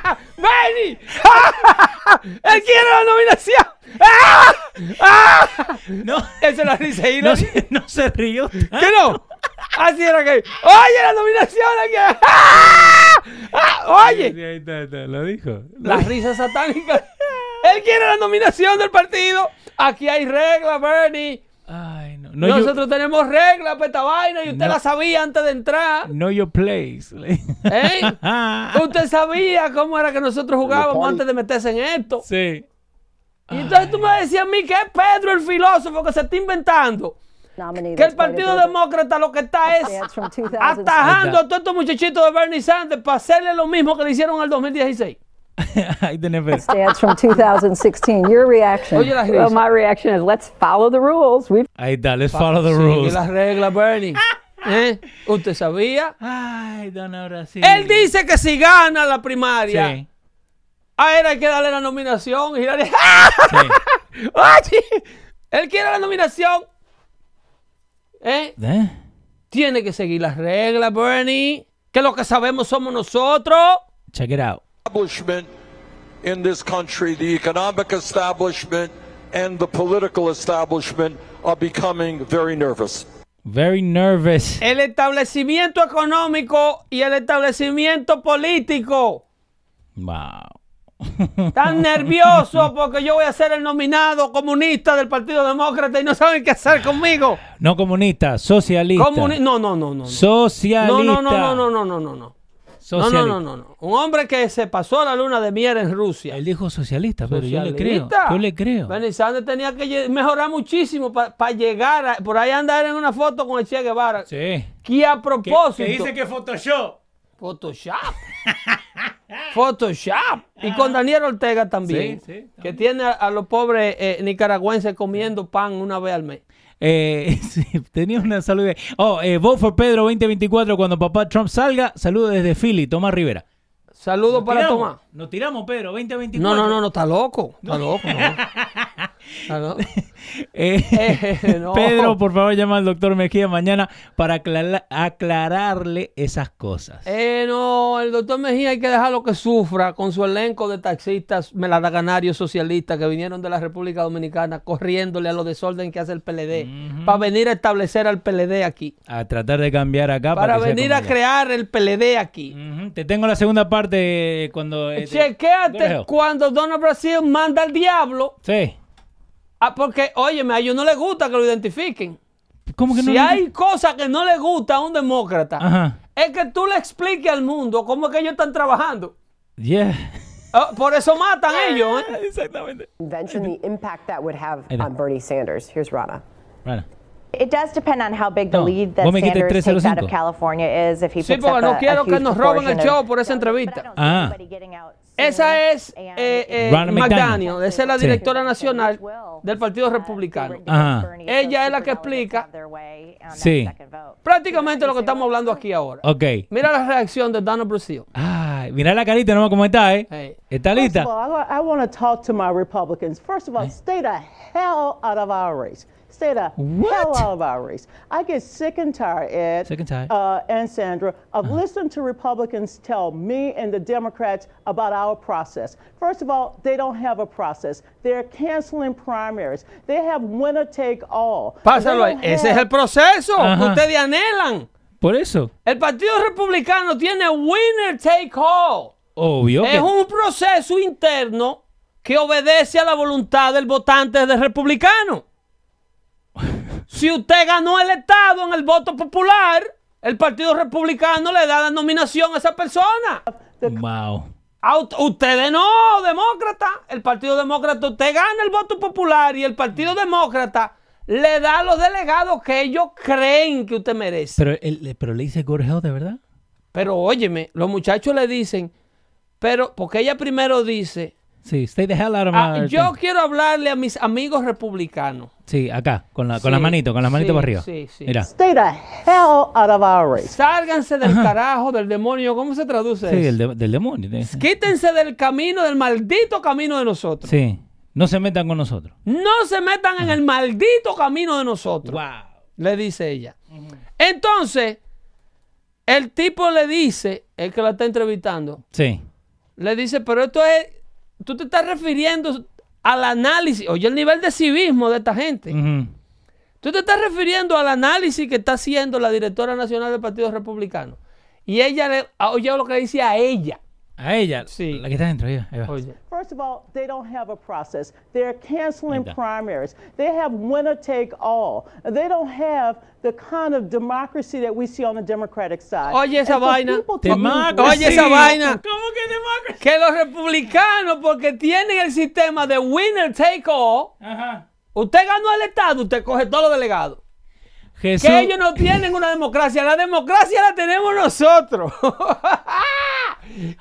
ja! ¡Él quiere la nominación! ¡Ah! ¡Ah! no, Esa es la risa de no, se- no se rió. ¿Qué no? Así era que. Oye, la nominación aquí. ¡Ah! ¡Ah! Oye, ahí está, ahí está, lo dijo. la risa satánica. Él quiere la nominación del partido. Aquí hay reglas, Bernie. Ay, no. No, you- Nosotros tenemos reglas para esta vaina y usted No. la sabía antes de entrar. know your place. ¿Eh? Usted sabía cómo era que nosotros jugábamos antes de meterse en esto. sí. Y entonces tú me decías a mí que es Pedro el filósofo que se está inventando. Que el Partido Demócrata lo que está es stance from 2006. atajando a todos estos muchachitos de Bernie Sanders para hacerle lo mismo que le hicieron en el 2016. Ahí tenés Pedro. stance from 2016. Your reaction. Oye, las Well, my reaction is let's follow the rules. We've Ahí está, let's follow the Sigue rules. las reglas, Bernie. ¿Eh? ¿Usted sabía? Ay, Dona Brasil. Él dice que si gana la primaria, Sí. a él hay que darle la nominación. Y ¡Ah! sí. Oye, él quiere la nominación. ¿Eh? ¿Eh? Tiene que seguir las reglas, Bernie. Que lo que sabemos somos nosotros. Check it out. Establishment in this country, the economic establishment and the political establishment are becoming very nervous. Very nervous. El establecimiento económico y el establecimiento político. Wow. Están nerviosos porque yo voy a ser el nominado comunista del Partido Demócrata y no saben qué hacer conmigo. No comunista, socialista. Comuni- no, no, no, no. no. Socialista. No, no, no, no, no, no, no, no, no. No, no, Socialista. no, no. Un hombre que se pasó la luna de miel en Rusia. Él dijo socialista, pero yo le creo. Socialista. Yo le creo. Bernie Sanders tenía que mejorar muchísimo para llegar a, por ahí andar en una foto con el Che Guevara. Sí. Que a propósito. que Photoshop. Photoshop. Photoshop. Y con Daniel Ortega también. Sí, sí, Que tiene a, a los pobres eh, nicaragüenses comiendo pan una vez al mes. Eh, tenía una salud. Oh, eh, vote for Pedro 2024 cuando papá Trump salga. Saludos desde Philly, Tomás Rivera. Saludos Nos para tiramos, Tomás. Nos tiramos, Pedro, 2024. No, no, no, no, está loco. Está loco, no. Eh, Eh, no. Pedro, por favor, llama al doctor Mejía mañana para aclara- aclararle esas cosas. Eh, no, el doctor Mejía hay que dejarlo que sufra con su elenco de taxistas meladaganarios socialistas que vinieron de la República Dominicana corriéndole a los desorden que hace el PLD para venir a establecer al PLD aquí. A tratar de cambiar acá. Para sea venir a allá. crear el PLD aquí. Te tengo la segunda parte cuando... eh, Chequéate cuando Donald Brasil manda al diablo. Sí. Ah, porque, óyeme, a ellos no les gusta que lo identifiquen. ¿Cómo que no? si le- hay cosas que no le gusta a un demócrata, Ajá. es que tú le expliques al mundo cómo es que ellos están trabajando. Yeah. Ah, por eso matan ellos, ¿eh? Exactamente. convention, the impact that would have on Bernie Sanders. Here's Rana. It does depend on how big the No, lead that vos me quites Sanders takes out 305. of California is. If he Sí, picks porque up no a, a quiero que nos roben el show por esa I entrevista. Ah. anybody getting out Esa es and eh, eh, McDaniel. McDaniel, esa es la Sí. directora nacional del Partido Republicano. Ajá. Ella es la que explica Sí. prácticamente lo que estamos hablando aquí ahora. Ok. Mira la reacción de Donald Brasil. Ay, mira la carita, no cómo está, ¿eh? Hey. ¿Está First lista? of all, I, want to talk to my Republicans. First of all, stay the hell out of our race. Stay the hell What? out of our race. I get sick and tired, Ed, Sick and tired. Uh, and Sandra, of listening to Republicans tell me and the Democrats about our process. First of all, they don't have a process. They're canceling primaries. They have winner take all. Pásalo ahí. Ese es el proceso que ustedes anhelan. Por eso. El Partido Republicano tiene winner take all. Obvio que... Es un proceso interno que obedece a la voluntad del votante de republicano. Si usted ganó el Estado en el voto popular, el Partido Republicano le da la nominación a esa persona. Wow. A ustedes no, demócrata. El Partido Demócrata, usted gana el voto popular y el Partido Demócrata le da a los delegados que ellos creen que usted merece. Pero, él- pero le dice Go to hell, ¿de verdad? Pero óyeme, los muchachos le dicen, pero porque ella primero dice, Sí, stay the hell out of Ah, my... yo quiero hablarle a mis amigos republicanos. Sí, acá, con, la, con Sí, las manitos, con las manitos sí, para arriba. sí, sí. Mira. Stay the hell out of our race. Sálganse del carajo, del demonio. ¿Cómo se traduce Sí, eso? el de- del demonio. de- Quítense del camino, del maldito camino de nosotros. Sí. No se metan con nosotros. No se metan en el maldito camino de nosotros. Wow. Le dice ella. Entonces, el tipo le dice, el que la está entrevistando, Sí. le dice, pero esto es, tú te estás refiriendo al análisis, oye el nivel de civismo de esta gente. Tú te estás refiriendo al análisis que está haciendo la directora nacional del Partido Republicano. Y ella le, oye lo que dice a ella. A ella, Sí. la que está dentro. Oye. First of all, they don't have a process. They're canceling primaries. They have winner take all. They don't have the kind of democracy that we see on the Democratic side. Oye esa vaina. Oye esa vaina. ¿Cómo que democracy? Que los republicanos, porque tienen el sistema de winner take all, Ajá. usted ganó el Estado, usted coge todos los delegados. Jesús. Que ellos no tienen una democracia. La democracia la tenemos nosotros.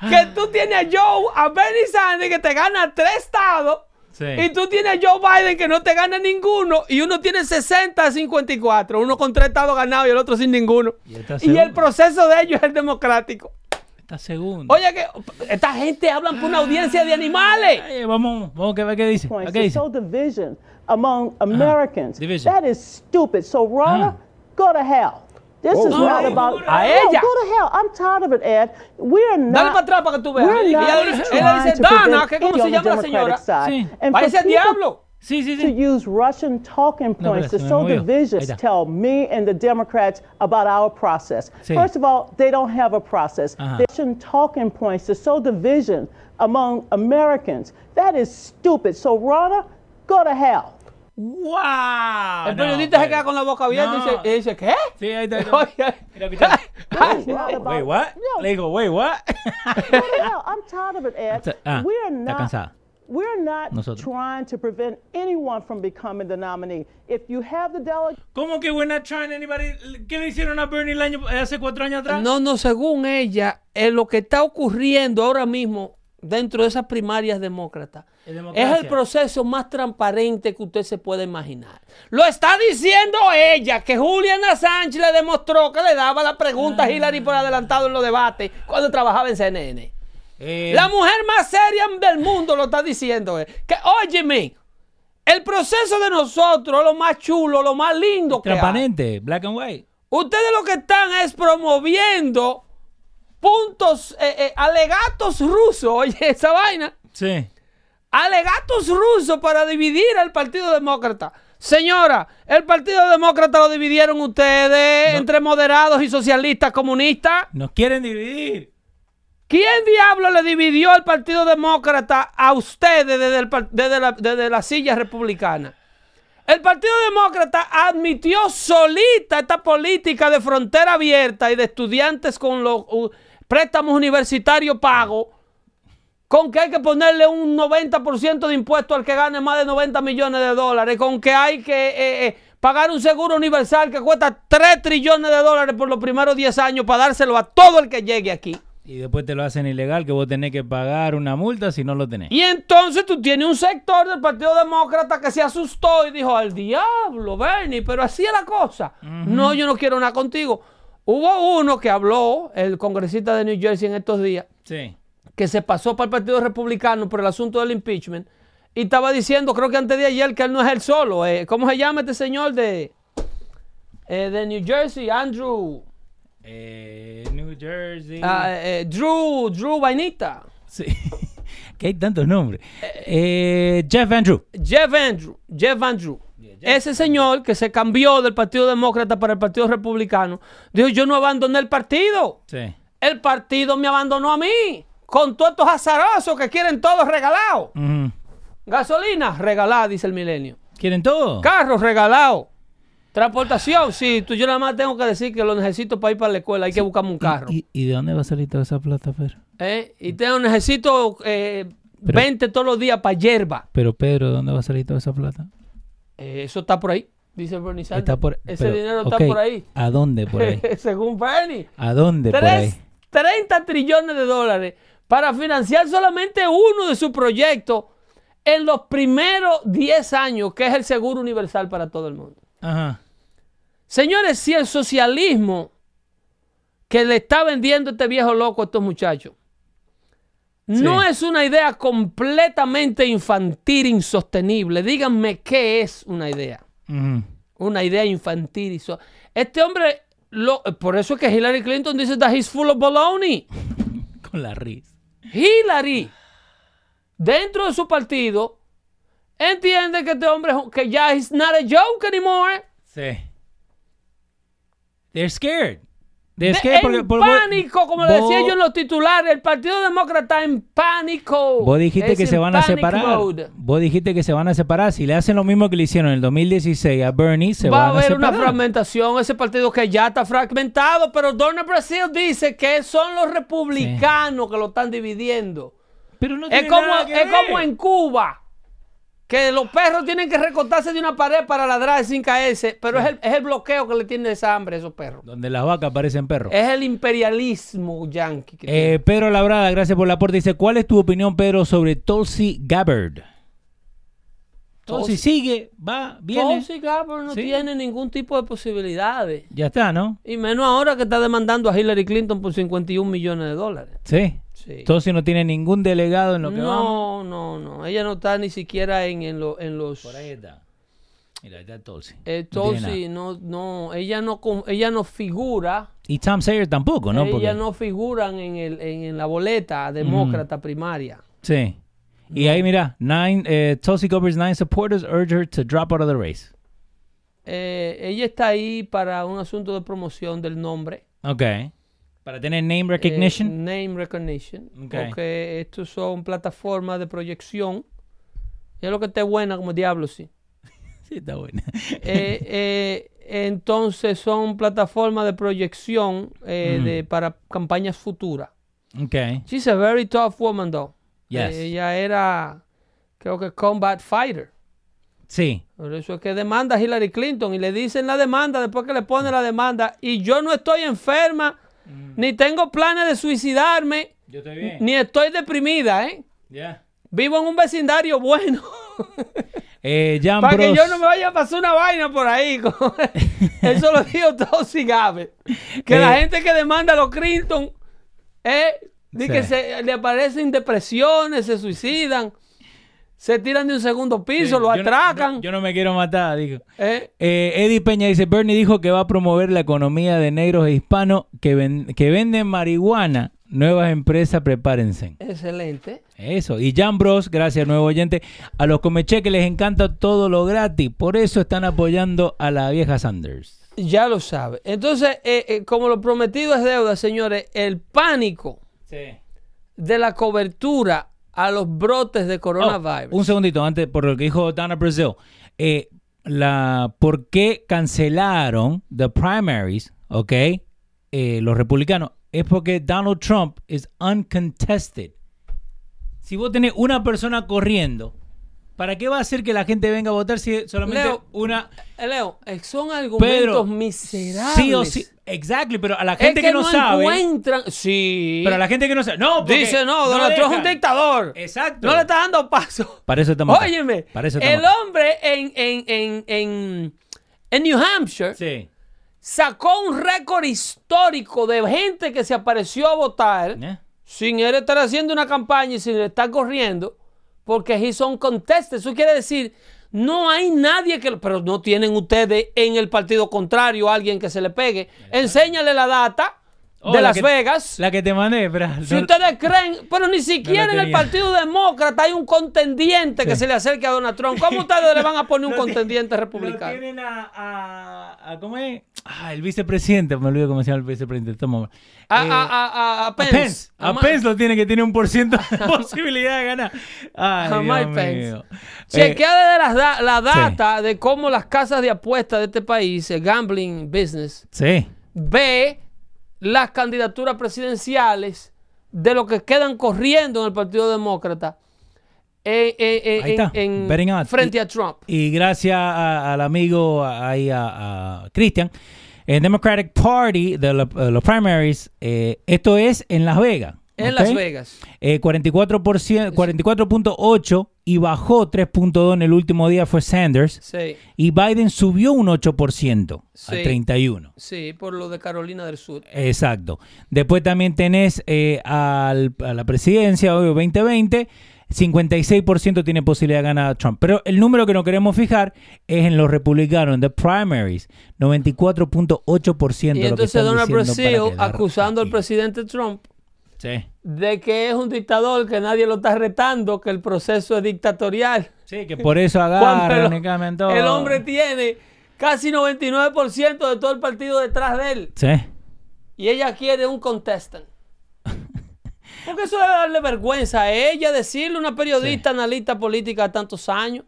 que tú tienes a Joe, a Bernie Sanders, que te gana tres estados. Sí. Y tú tienes a Joe Biden que no te gana ninguno. Y uno tiene 60 a 54. Uno con tres estados ganados y el otro sin ninguno. Y Y el proceso de ellos es el democrático. Está segundo. Oye, que esta gente hablan por una audiencia de animales. Ay, vamos, vamos a ver qué dice. ¿Qué dice? sow division among Americans. division. That is stupid. So, Ronna, Ah. go to hell. This is Oh. not about A No, ella. Go to hell. I'm tired of it, Ed. We're not. Dale para atrás para que tú veas. We're Ella not le dice, trying ella dice, to Dana, prevent que cómo se on the llama la Democratic señora. side. Sí. And for Váyase al diablo. Sí, sí, to use Russian talking points pero to se me sow movió. Ahí divisions tell me and the Democrats about our process. Sí. First of all, they don't have a process. Ajá. They're Russian talking points to sow division among Americans. That is stupid. So, Ronna, go to hell. ¡Wow! El periodista se queda con la boca abierta y No. dice, y dice, ¿qué? Sí, ahí está. ahí está. Mira, Wait, what? No, Le digo, wait, what? hell. I'm tired of it, Ed. Ah, we're está not. cansada. We're not Nosotros. trying to prevent anyone from becoming the nominee. If you have the delegate. ¿Cómo que we're not trying anybody? ¿Qué le hicieron a Bernie el año, hace cuatro años atrás? No, no, según ella, es lo que está ocurriendo ahora mismo dentro de esas primarias demócratas Es el proceso más transparente que usted se puede imaginar. Lo está diciendo ella, que Julian Assange le demostró que le daba la pregunta a Hillary por adelantado en los debates cuando trabajaba en CNN. Eh, La mujer más seria del mundo lo está diciendo. eh. Que, óyeme, el proceso de nosotros, lo más chulo, lo más lindo que hay. transparente, black and white. Ustedes lo que están es promoviendo puntos, eh, eh, alegatos rusos. Oye, esa vaina. Sí. Alegatos rusos para dividir al Partido Demócrata. Señora, el Partido Demócrata lo dividieron ustedes entre moderados y socialistas comunistas. Nos quieren dividir. ¿Quién diablo le dividió al Partido Demócrata a ustedes desde, el desde la, desde la silla republicana? El Partido Demócrata admitió solita esta política de frontera abierta y de estudiantes con los préstamos universitarios pagos, con que hay que ponerle un 90% de impuesto al que gane más de 90 millones de dólares, con que hay que eh, eh, pagar un seguro universal que cuesta 3 trillones de dólares por los primeros 10 años para dárselo a todo el que llegue aquí. Y después te lo hacen ilegal que vos tenés que pagar una multa si no lo tenés. Y entonces tú tienes un sector del Partido Demócrata que se asustó y dijo, al diablo, Bernie, pero así es la cosa. No, yo no quiero nada contigo. Hubo uno que habló, el congresista de New Jersey en estos días, Sí. que se pasó para el Partido Republicano por el asunto del impeachment y estaba diciendo, creo que antes de ayer, que él no es el solo. eh, ¿Cómo se llama este señor de, eh, de New Jersey? Andrew. Eh, New Jersey. ah, eh, Drew, Drew Vainita. Sí. que hay tantos nombres. Jeff Andrew. Jeff Andrew, Jeff Andrew. Ese señor que se cambió del Partido Demócrata para el Partido Republicano, dijo, yo no abandoné el partido. Sí. El partido me abandonó a mí. Con todos estos azarosos que quieren todos regalados. Ujú. Gasolina, regalada, dice el milenio. ¿Quieren todo? Carros, regalados. Transportación, sí. Tú, yo nada más tengo que decir que lo necesito para ir para la escuela. Hay que buscarme un carro. ¿Y, y de dónde va a salir toda esa plata, Fer? ¿Eh? Y tengo, necesito eh, 20 todos los días para hierba. Pero Pedro, ¿de dónde va a salir toda esa plata? Eh, eso está por ahí, dice Bernie Sanders. Está por, Ese pero, dinero está por ahí. ¿A dónde por ahí? Según Bernie. ¿A dónde por Tres- ahí? 30 trillones de dólares para financiar solamente uno de sus proyectos en los primeros 10 años, que es el seguro universal para todo el mundo. Ajá. Señores, si el socialismo que le está vendiendo este viejo loco a estos muchachos no es una idea completamente infantil, insostenible, díganme qué es una idea. Una idea infantil. Este hombre, lo- por eso es que Hillary Clinton dice that he's full of baloney. Con la risa. Hillary, dentro de su partido, entiende que este hombre que ya is not a joke anymore. Sí. They're scared. Scared porque en por- vos- pánico, como le decía vos- yo en los titulares, el Partido Demócrata en pánico. Vos dijiste Es que se van a separar. mode. Vos dijiste que se van a separar. Si le hacen lo mismo que le hicieron en el 2016 a Bernie, se Va a van a haber una separar. fragmentación, ese partido que ya está fragmentado, pero Donald Brasil dice que son los republicanos que lo están dividiendo. Pero no Es como, nada que es ver. como en Cuba, que los perros tienen que recortarse de una pared para ladrar sin caerse, pero es, el, es el bloqueo que le tiene esa hambre a esos perros. Donde las vacas parecen perros. Es el imperialismo que Eh, Pedro Labrada, gracias por la aporte. Dice, ¿cuál es tu opinión, Pedro, sobre Tulsi Gabbard? Tulsi- sigue, va, viene. Tulsi Gabbard no Sí. tiene ningún tipo de posibilidades. Ya está, ¿no? Y menos ahora que está demandando a Hillary Clinton por 51 millones de dólares. Sí. Sí. No tiene ningún delegado en lo que vamos. No, no, no. Ella no está ni siquiera en, en, lo- en los... Por ahí está. Mira, ahí está Tulsi. Eh, No no, no, ella no, ella no figura, Y Tom Sayer tampoco, ¿no? ella Porque- no figuran en, el, en, en la boleta demócrata primaria. Sí. Y ahí mira, nine, eh, Tulsi Gabbard's nine supporters urge her to drop out of the race. Eh, ella está ahí para un asunto de promoción del nombre. Ok. Para tener name eh, recognition. name recognition. Ok. Porque estos son plataformas de proyección. Y es lo que esté buena como diablo, sí. sí, está buena. Eh, eh, entonces son plataformas de proyección Mm. de, para campañas futuras. ok. She's a very tough woman, though. Yes. Ella era, creo que combat fighter. Sí. Por eso es que demanda a Hillary Clinton y le dicen la demanda después que le pone la demanda. Y yo no estoy enferma, ni tengo planes de suicidarme, Yo estoy bien. ni estoy deprimida, ¿eh? Vivo en un vecindario bueno. Eh, Jan Para que yo no me vaya a pasar una vaina por ahí. Eso lo dijo Tulsi Gabbard. Que la Eh. gente que demanda a los Clinton eh, De Sí. que se, le aparecen depresiones, se suicidan, se tiran de un segundo piso, lo no- atracan. Yo no me quiero matar, dijo. ¿eh? Eh, Eddie Peña dice, Bernie dijo que va a promover la economía de negros e hispanos que, ven- que venden marihuana. Nuevas empresas, prepárense. Excelente. Eso. Y Jan Bros, gracias, nuevo oyente. A los comecheques les encanta todo lo gratis. Por eso están apoyando a la vieja Sanders. Ya lo sabe. Entonces, eh, como lo prometido es deuda, señores, el pánico de la cobertura a los brotes de coronavirus. Oh, un segundito antes, por lo que dijo Donna Brazil. Eh, la, ¿Por qué cancelaron the primaries, ok? eh, los republicanos? Es porque Donald Trump es uncontested. Si vos tenés una persona corriendo, ¿para qué va a hacer que la gente venga a votar si solamente Leo, una... Leo, son argumentos Pedro, miserables. Sí o sí. Exactly, pero a la Es gente que, que, no, sabe... encuentran. Sí. Pero a la gente que no sabe... No, Dice, no, Donald Trump es un dictador. Exacto. No le está dando paso. Para eso estamos. Óyeme, Para eso estamos el hombre en, en, en, en, en New Hampshire Sí. sacó un récord histórico de gente que se apareció a votar ¿Eh? sin él estar haciendo una campaña y sin estar corriendo, porque he's on contest. Eso quiere decir, no hay nadie que... Pero no tienen ustedes en el partido contrario a alguien que se le pegue. Enséñale la data Oh, de la Las que- Vegas. La que te mandé. Si ustedes creen, pero ni siquiera en el. Partido Demócrata hay un contendiente que se le acerque a Donald Trump. ¿Cómo ustedes le van a poner un Lo contendiente Lo republicano? tienen a, a, a- ¿Cómo es? Ah, el vicepresidente. Me olvido cómo se llama el vicepresidente. Toma. A, Eh, a, a, Pence. Pence. A Pence lo tiene que tiene un por ciento de posibilidad de ganar. Ay, a Mike. Pence. Eh, Chequea desde las da- la data de cómo las casas de apuestas de este país, el gambling business, sí. ve las candidaturas presidenciales de lo que quedan corriendo en el Partido Demócrata eh, eh, eh, Ahí está. en- en- frente Y- a Trump. Y gracias a- al amigo ahí, a, a Christian, el Democratic Party de la- de los primaries, eh, esto es en Las Vegas. En. Las Vegas. Eh, 44%, 44.8 y bajó 3.2 en el último día fue Sanders. Sí. Y Biden subió un 8% Sí. a 31. Sí, por lo de Carolina del Sur. Exacto. Después también tenés eh, al- a la presidencia, obvio, 2020. 56% tiene posibilidad de ganar a Trump. Pero el número que nos queremos fijar es en los republicanos, en the primaries. 94.8% Y entonces Donald Brasil acusando al aquí. presidente Trump Sí. de que es un dictador, que nadie lo está retando, que el proceso es dictatorial. Sí, que por eso Cuando agarran el, hombre tiene casi 99% de todo el partido detrás de él. Sí. Y ella quiere un contestant. Porque eso debe darle vergüenza a ella decirle a una periodista, analista política de tantos años.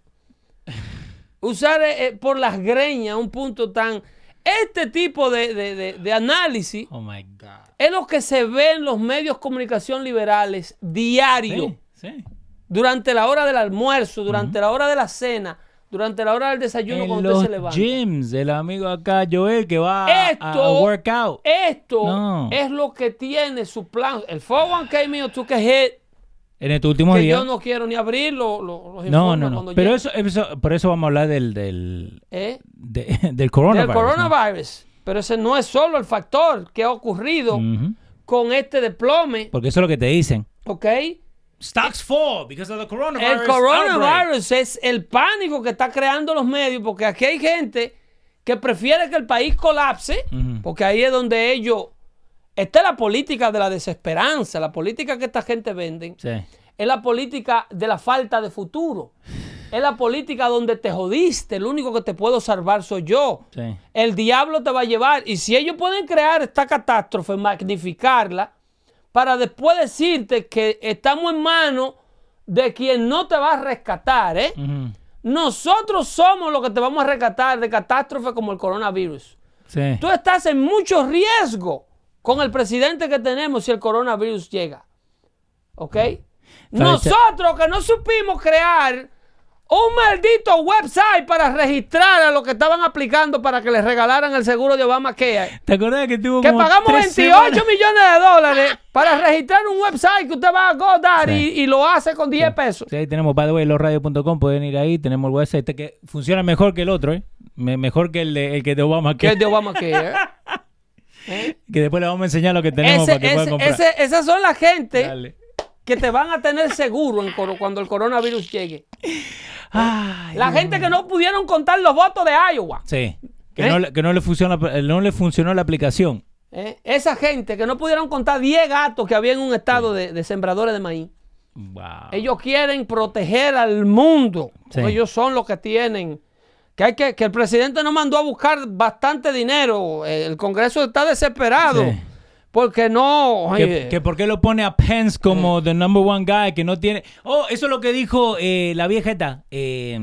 Usar eh, eh, por las greñas un punto tan... Este tipo de, de- de- de análisis Oh my God. es lo que se ve en los medios de comunicación liberales diario. Sí, sí. Durante la hora del almuerzo, durante la hora de la cena, durante la hora del desayuno En cuando los usted se levanta. gyms, el amigo acá, Joel, que va a- a, Esto, a workout. esto No. es lo que tiene su plan. El 401k mío took a hit En estos últimos que días. yo no quiero ni abrir lo- lo- los No, informes no, no. Pero eso, eso- por eso vamos a hablar del, del, ¿Eh? de- del coronavirus. Del ¿no? coronavirus. Pero ese no es solo el factor que ha ocurrido con este desplome, Porque eso es lo que te dicen. ¿ok? Stocks fall because of the coronavirus. El coronavirus es el pánico que está creando los medios, porque aquí hay gente que prefiere que el país colapse, porque ahí es donde ellos... Esta es la política de la desesperanza, la política que esta gente vende. Sí. Es la política de la falta de futuro. Es la política donde te jodiste. El único que te puedo salvar soy yo. Sí. El diablo te va a llevar. Y si ellos pueden crear esta catástrofe, magnificarla, para después decirte que estamos en manos de quien no te va a rescatar, ¿eh? Nosotros somos los que te vamos a rescatar de catástrofes como el coronavirus. Sí. Tú estás en mucho riesgo con el presidente que tenemos si el coronavirus llega. ¿Ok? Nosotros que no supimos crear un maldito website para registrar a los que estaban aplicando para que les regalaran el seguro de Obamacare. ¿Te acuerdas que tuvo Que como pagamos tres 28 semanas? millones de dólares para registrar un website que usted va a GoDaddy Sí. y, y lo hace con 10 pesos. Sí, ahí tenemos, by the way, losradio.com, pueden ir ahí, tenemos el website este que funciona mejor que el otro, ¿eh? Me- mejor que el de, el que de Obama. Que es de Obamacare. Que después le vamos a enseñar lo que tenemos Ese- para que puedan comprar. ese- esas son la gente Dale. que te van a tener seguro en cuando el coronavirus llegue. Ay, La gente que no pudieron contar los votos de Iowa. Sí. Que, ¿Eh? no, que no, le funciona, no le funcionó la aplicación. ¿eh? Esa gente que no pudieron contar 10 gatos que había en un estado de, de sembradores de maíz. Wow. Ellos quieren proteger al mundo. Sí. Ellos son los que tienen. Que, hay que, que el presidente nos mandó a buscar bastante dinero. Eh, El Congreso está desesperado. Sí. Porque no. Que, que por qué lo pone a Pence como the number one guy que no tiene. Oh, eso es lo que dijo eh, la vieja esta, eh,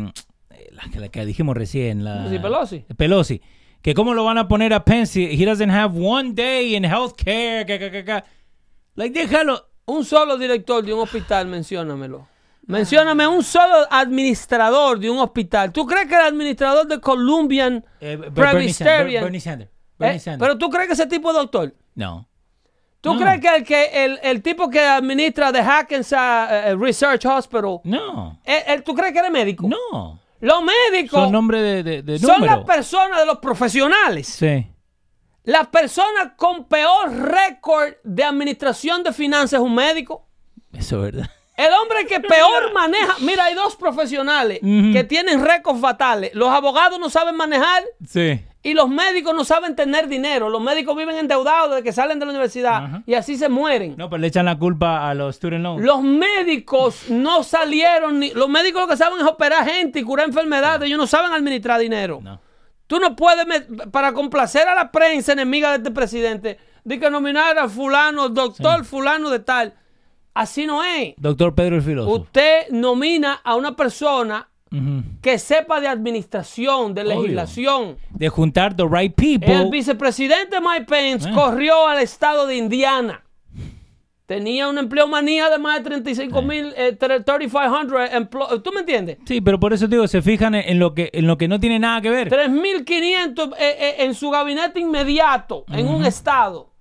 la, que- la que dijimos recién, la Sí, Pelosi. Pelosi. Que cómo lo van a poner a Pence he doesn't have one day in healthcare. Que, que, que, que. Like, déjalo. un solo director de un hospital, menciónamelo. Mencióname un solo administrador de un hospital. ¿Tú crees que el administrador de Columbian Eh, Ber- Bernie Sanders. Presbyterian... Bernie Sanders. Bernie Eh. Pero tú crees que ese tipo es doctor. no. ¿Tú No. crees que el, que el, el tipo que administra The Hackensack eh, Research Hospital, No. eh, él- ¿tú crees que eres médico? No. Los médicos Son nombres de, de, de son las personas de los profesionales. Sí. Las personas con peor récord de administración de finanzas es un médico. Eso es verdad. El hombre que peor maneja. Mira, hay dos profesionales que tienen récords fatales. Los abogados no saben manejar Sí. y los médicos no saben tener dinero. Los médicos viven endeudados desde que salen de la universidad Ajá. y así se mueren. No, pero le echan la culpa a los student loans. Los médicos no salieron ni. Los médicos lo que saben es operar gente y curar enfermedades. Ellos no saben administrar dinero. No. Tú no puedes, para complacer a la prensa enemiga de este presidente, de que nominar a fulano, doctor fulano de tal. Así no es. Doctor Pedro el Filósofo. Usted nomina a una persona que sepa de administración, de Obvio. legislación. De juntar the right people. El vicepresidente Mike Pence Eh. corrió al estado de Indiana. Tenía una empleomanía de más de 35 mil, eh, 3,500 emplo- ¿Tú me entiendes? Sí, pero por eso digo, se fijan en en lo que en lo que no tiene nada que ver. 3.500 eh, eh, en su gabinete inmediato, en un estado.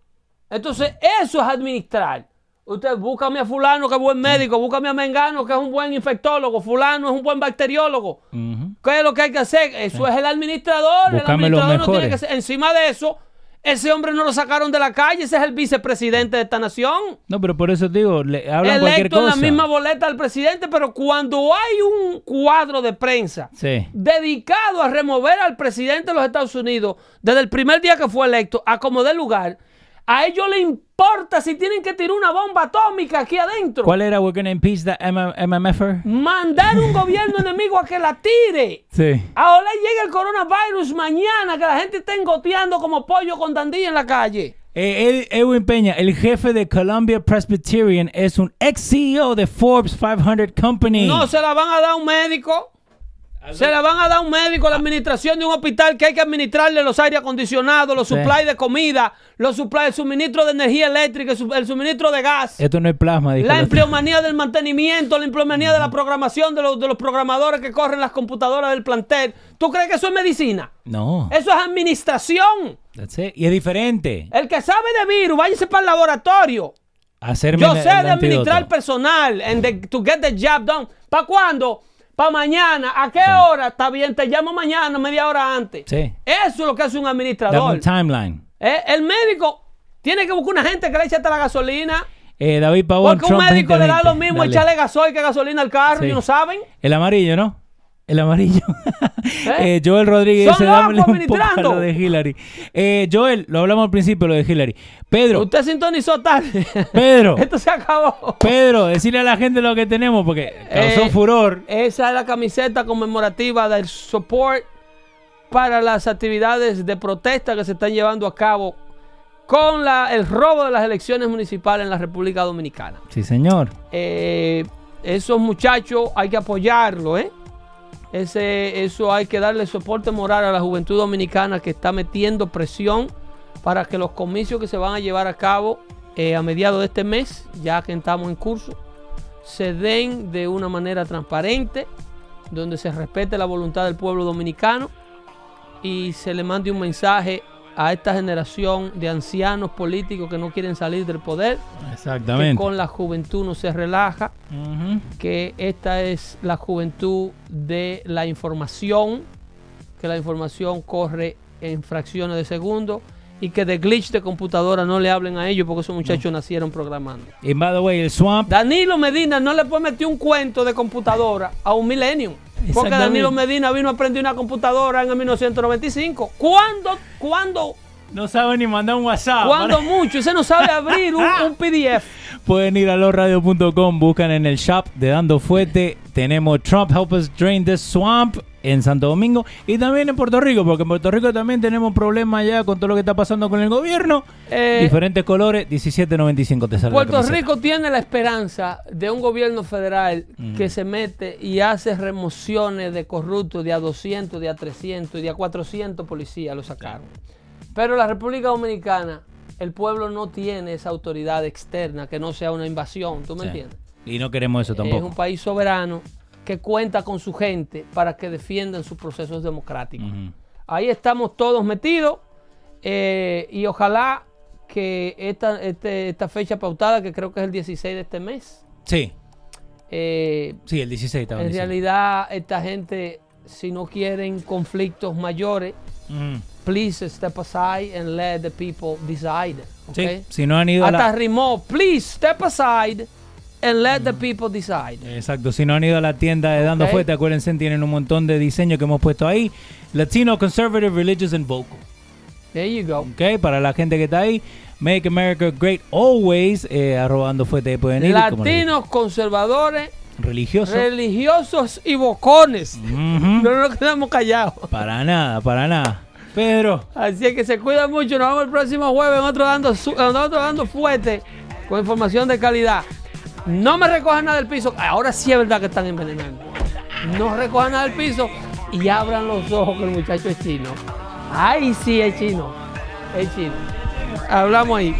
Entonces, eso es administrar. Usted búscame a fulano que es buen médico, búscame a Mengano que es un buen infectólogo, fulano es un buen bacteriólogo. Ujú. ¿Qué es lo que hay que hacer? Eso es el administrador. Búscame el administrador no tiene que ser- Encima de eso, ese hombre no lo sacaron de la calle, ese es el vicepresidente de esta nación. No, pero por eso digo, le hablan cualquier Electo en cosa. la misma boleta del presidente, pero cuando hay un cuadro de prensa Sí. dedicado a remover al presidente de los Estados Unidos desde el primer día que fue electo, a como dé lugar, a ellos les importa si tienen que tirar una bomba atómica aquí adentro. ¿Cuál era? We're gonna impeach the M- MMFer. Mandar un gobierno enemigo a que la tire. Sí. Ahora llega el coronavirus mañana, que la gente está engoteando como pollo con dandilla en la calle. Eh, Ed- Edwin Peña, el jefe de Columbia Presbyterian, es un ex CEO de Forbes 500 Company. No se la van a dar a un médico. Se la van a dar a un médico a la administración de un hospital que hay que administrarle los aire acondicionados, los supplies de comida, los supplies, el suministro de energía eléctrica, el su- el suministro de gas. Esto no es plasma, dijo La empleomanía del mantenimiento, la empleomanía de la programación de los, de los programadores que corren las computadoras del plantel. ¿Tú crees que eso es medicina? No. Eso es administración. That's it. Y es diferente. El que sabe de virus, váyase para el laboratorio. Hacerme Yo el- sé el de administrar antídoto. personal, and the- to get the job done. ¿Para cuándo? Para mañana. ¿A qué hora? Está bien, te llamo mañana, media hora antes. Sí. Eso es lo que hace un administrador. un timeline. Eh, El médico tiene que buscar una gente que le eche hasta la gasolina. Eh, David Pavón, Porque un Trump médico le da 2020. lo mismo Dale. echarle gasoil que gasolina al carro, Sí. y no saben. El amarillo, ¿no? El amarillo. Eh, Joel Rodríguez dice, dámele un poco a lo de Hillary. Eh, Joel, lo hablamos al principio, lo de Hillary. Pedro, Usted sintonizó tarde. Pedro, Esto se acabó. Pedro, decirle a la gente lo que tenemos porque causó Eh, furor. Esa es la camiseta conmemorativa del support para las actividades de protesta que se están llevando a cabo con la- el robo de las elecciones municipales en la República Dominicana. Sí, señor. Eh, esos muchachos hay que apoyarlo, ¿eh? Eso hay que darle soporte moral a la juventud dominicana que está metiendo presión para que los comicios que se van a llevar a cabo eh, a mediados de este mes, ya que estamos en curso, se den de una manera transparente, donde se respete la voluntad del pueblo dominicano y se le mande un mensaje a esta generación de ancianos políticos que no quieren salir del poder, que Exactamente. con la juventud no se relaja, que esta es la juventud de la información, que la información corre en fracciones de segundo y que de glitch de computadora no le hablen a ellos porque esos muchachos nacieron programando. Y by the way, el Swamp. Danilo Medina no le puede meter un cuento de computadora a un millennium. Porque. Danilo Medina vino a aprender una computadora en el 1995. ¿Cuándo? ¿Cuándo? No sabe ni mandar un WhatsApp. ¿Cuándo mucho? Ese no sabe abrir un, un PDF. Pueden ir a losradio.com, buscan en el shop de Dando Fuete. Tenemos Trump Help Us Drain the Swamp en Santo Domingo y también en Puerto Rico, porque en Puerto Rico también tenemos problemas ya con todo lo que está pasando con el gobierno. Eh, Diferentes colores, 17.95 te sale Puerto. Rico tiene la esperanza de un gobierno federal Mm. que se mete y hace remociones de corruptos de a 200, de a 300 y de a 400 policías lo sacaron. Pero la República Dominicana, el pueblo no tiene esa autoridad externa que no sea una invasión, ¿tú me Sí. entiendes? Y no queremos eso Es tampoco. un país soberano que cuenta con su gente para que defiendan sus procesos democráticos. Ahí estamos todos metidos eh, y ojalá que esta, este- esta fecha pautada, que creo que es el 16 de este mes, Sí, eh, sí, el 16 estaba en diciendo. realidad esta gente, si no quieren conflictos mayores, please step aside and let the people decide. Sí, ¿ok? si no han ido Hasta la... rimó, please step aside and let the people decide. Exacto, si no han ido a la tienda de Dando Ok. Fuerte, acuérdense, tienen un montón de diseños que hemos puesto ahí. Latino, Conservative, Religious and Vocal. There you go. Ok, para la gente que está ahí, Make America Great Always, eh, arroba Dando Fuerte, pueden ir. Latinos, conservadores, digo, Religioso. religiosos y bocones. Ujú. No nos quedamos callados. Para nada, para nada. Pedro, Así es que se cuida mucho. Nos vemos el próximo jueves en otro dando, su- en otro dando fuerte con información de calidad. No me recojan nada del piso. Ahora sí es verdad que están envenenando. No recojan nada del piso y abran los ojos que el muchacho es chino. Ay, sí, es chino. Es chino. Hablamos ahí.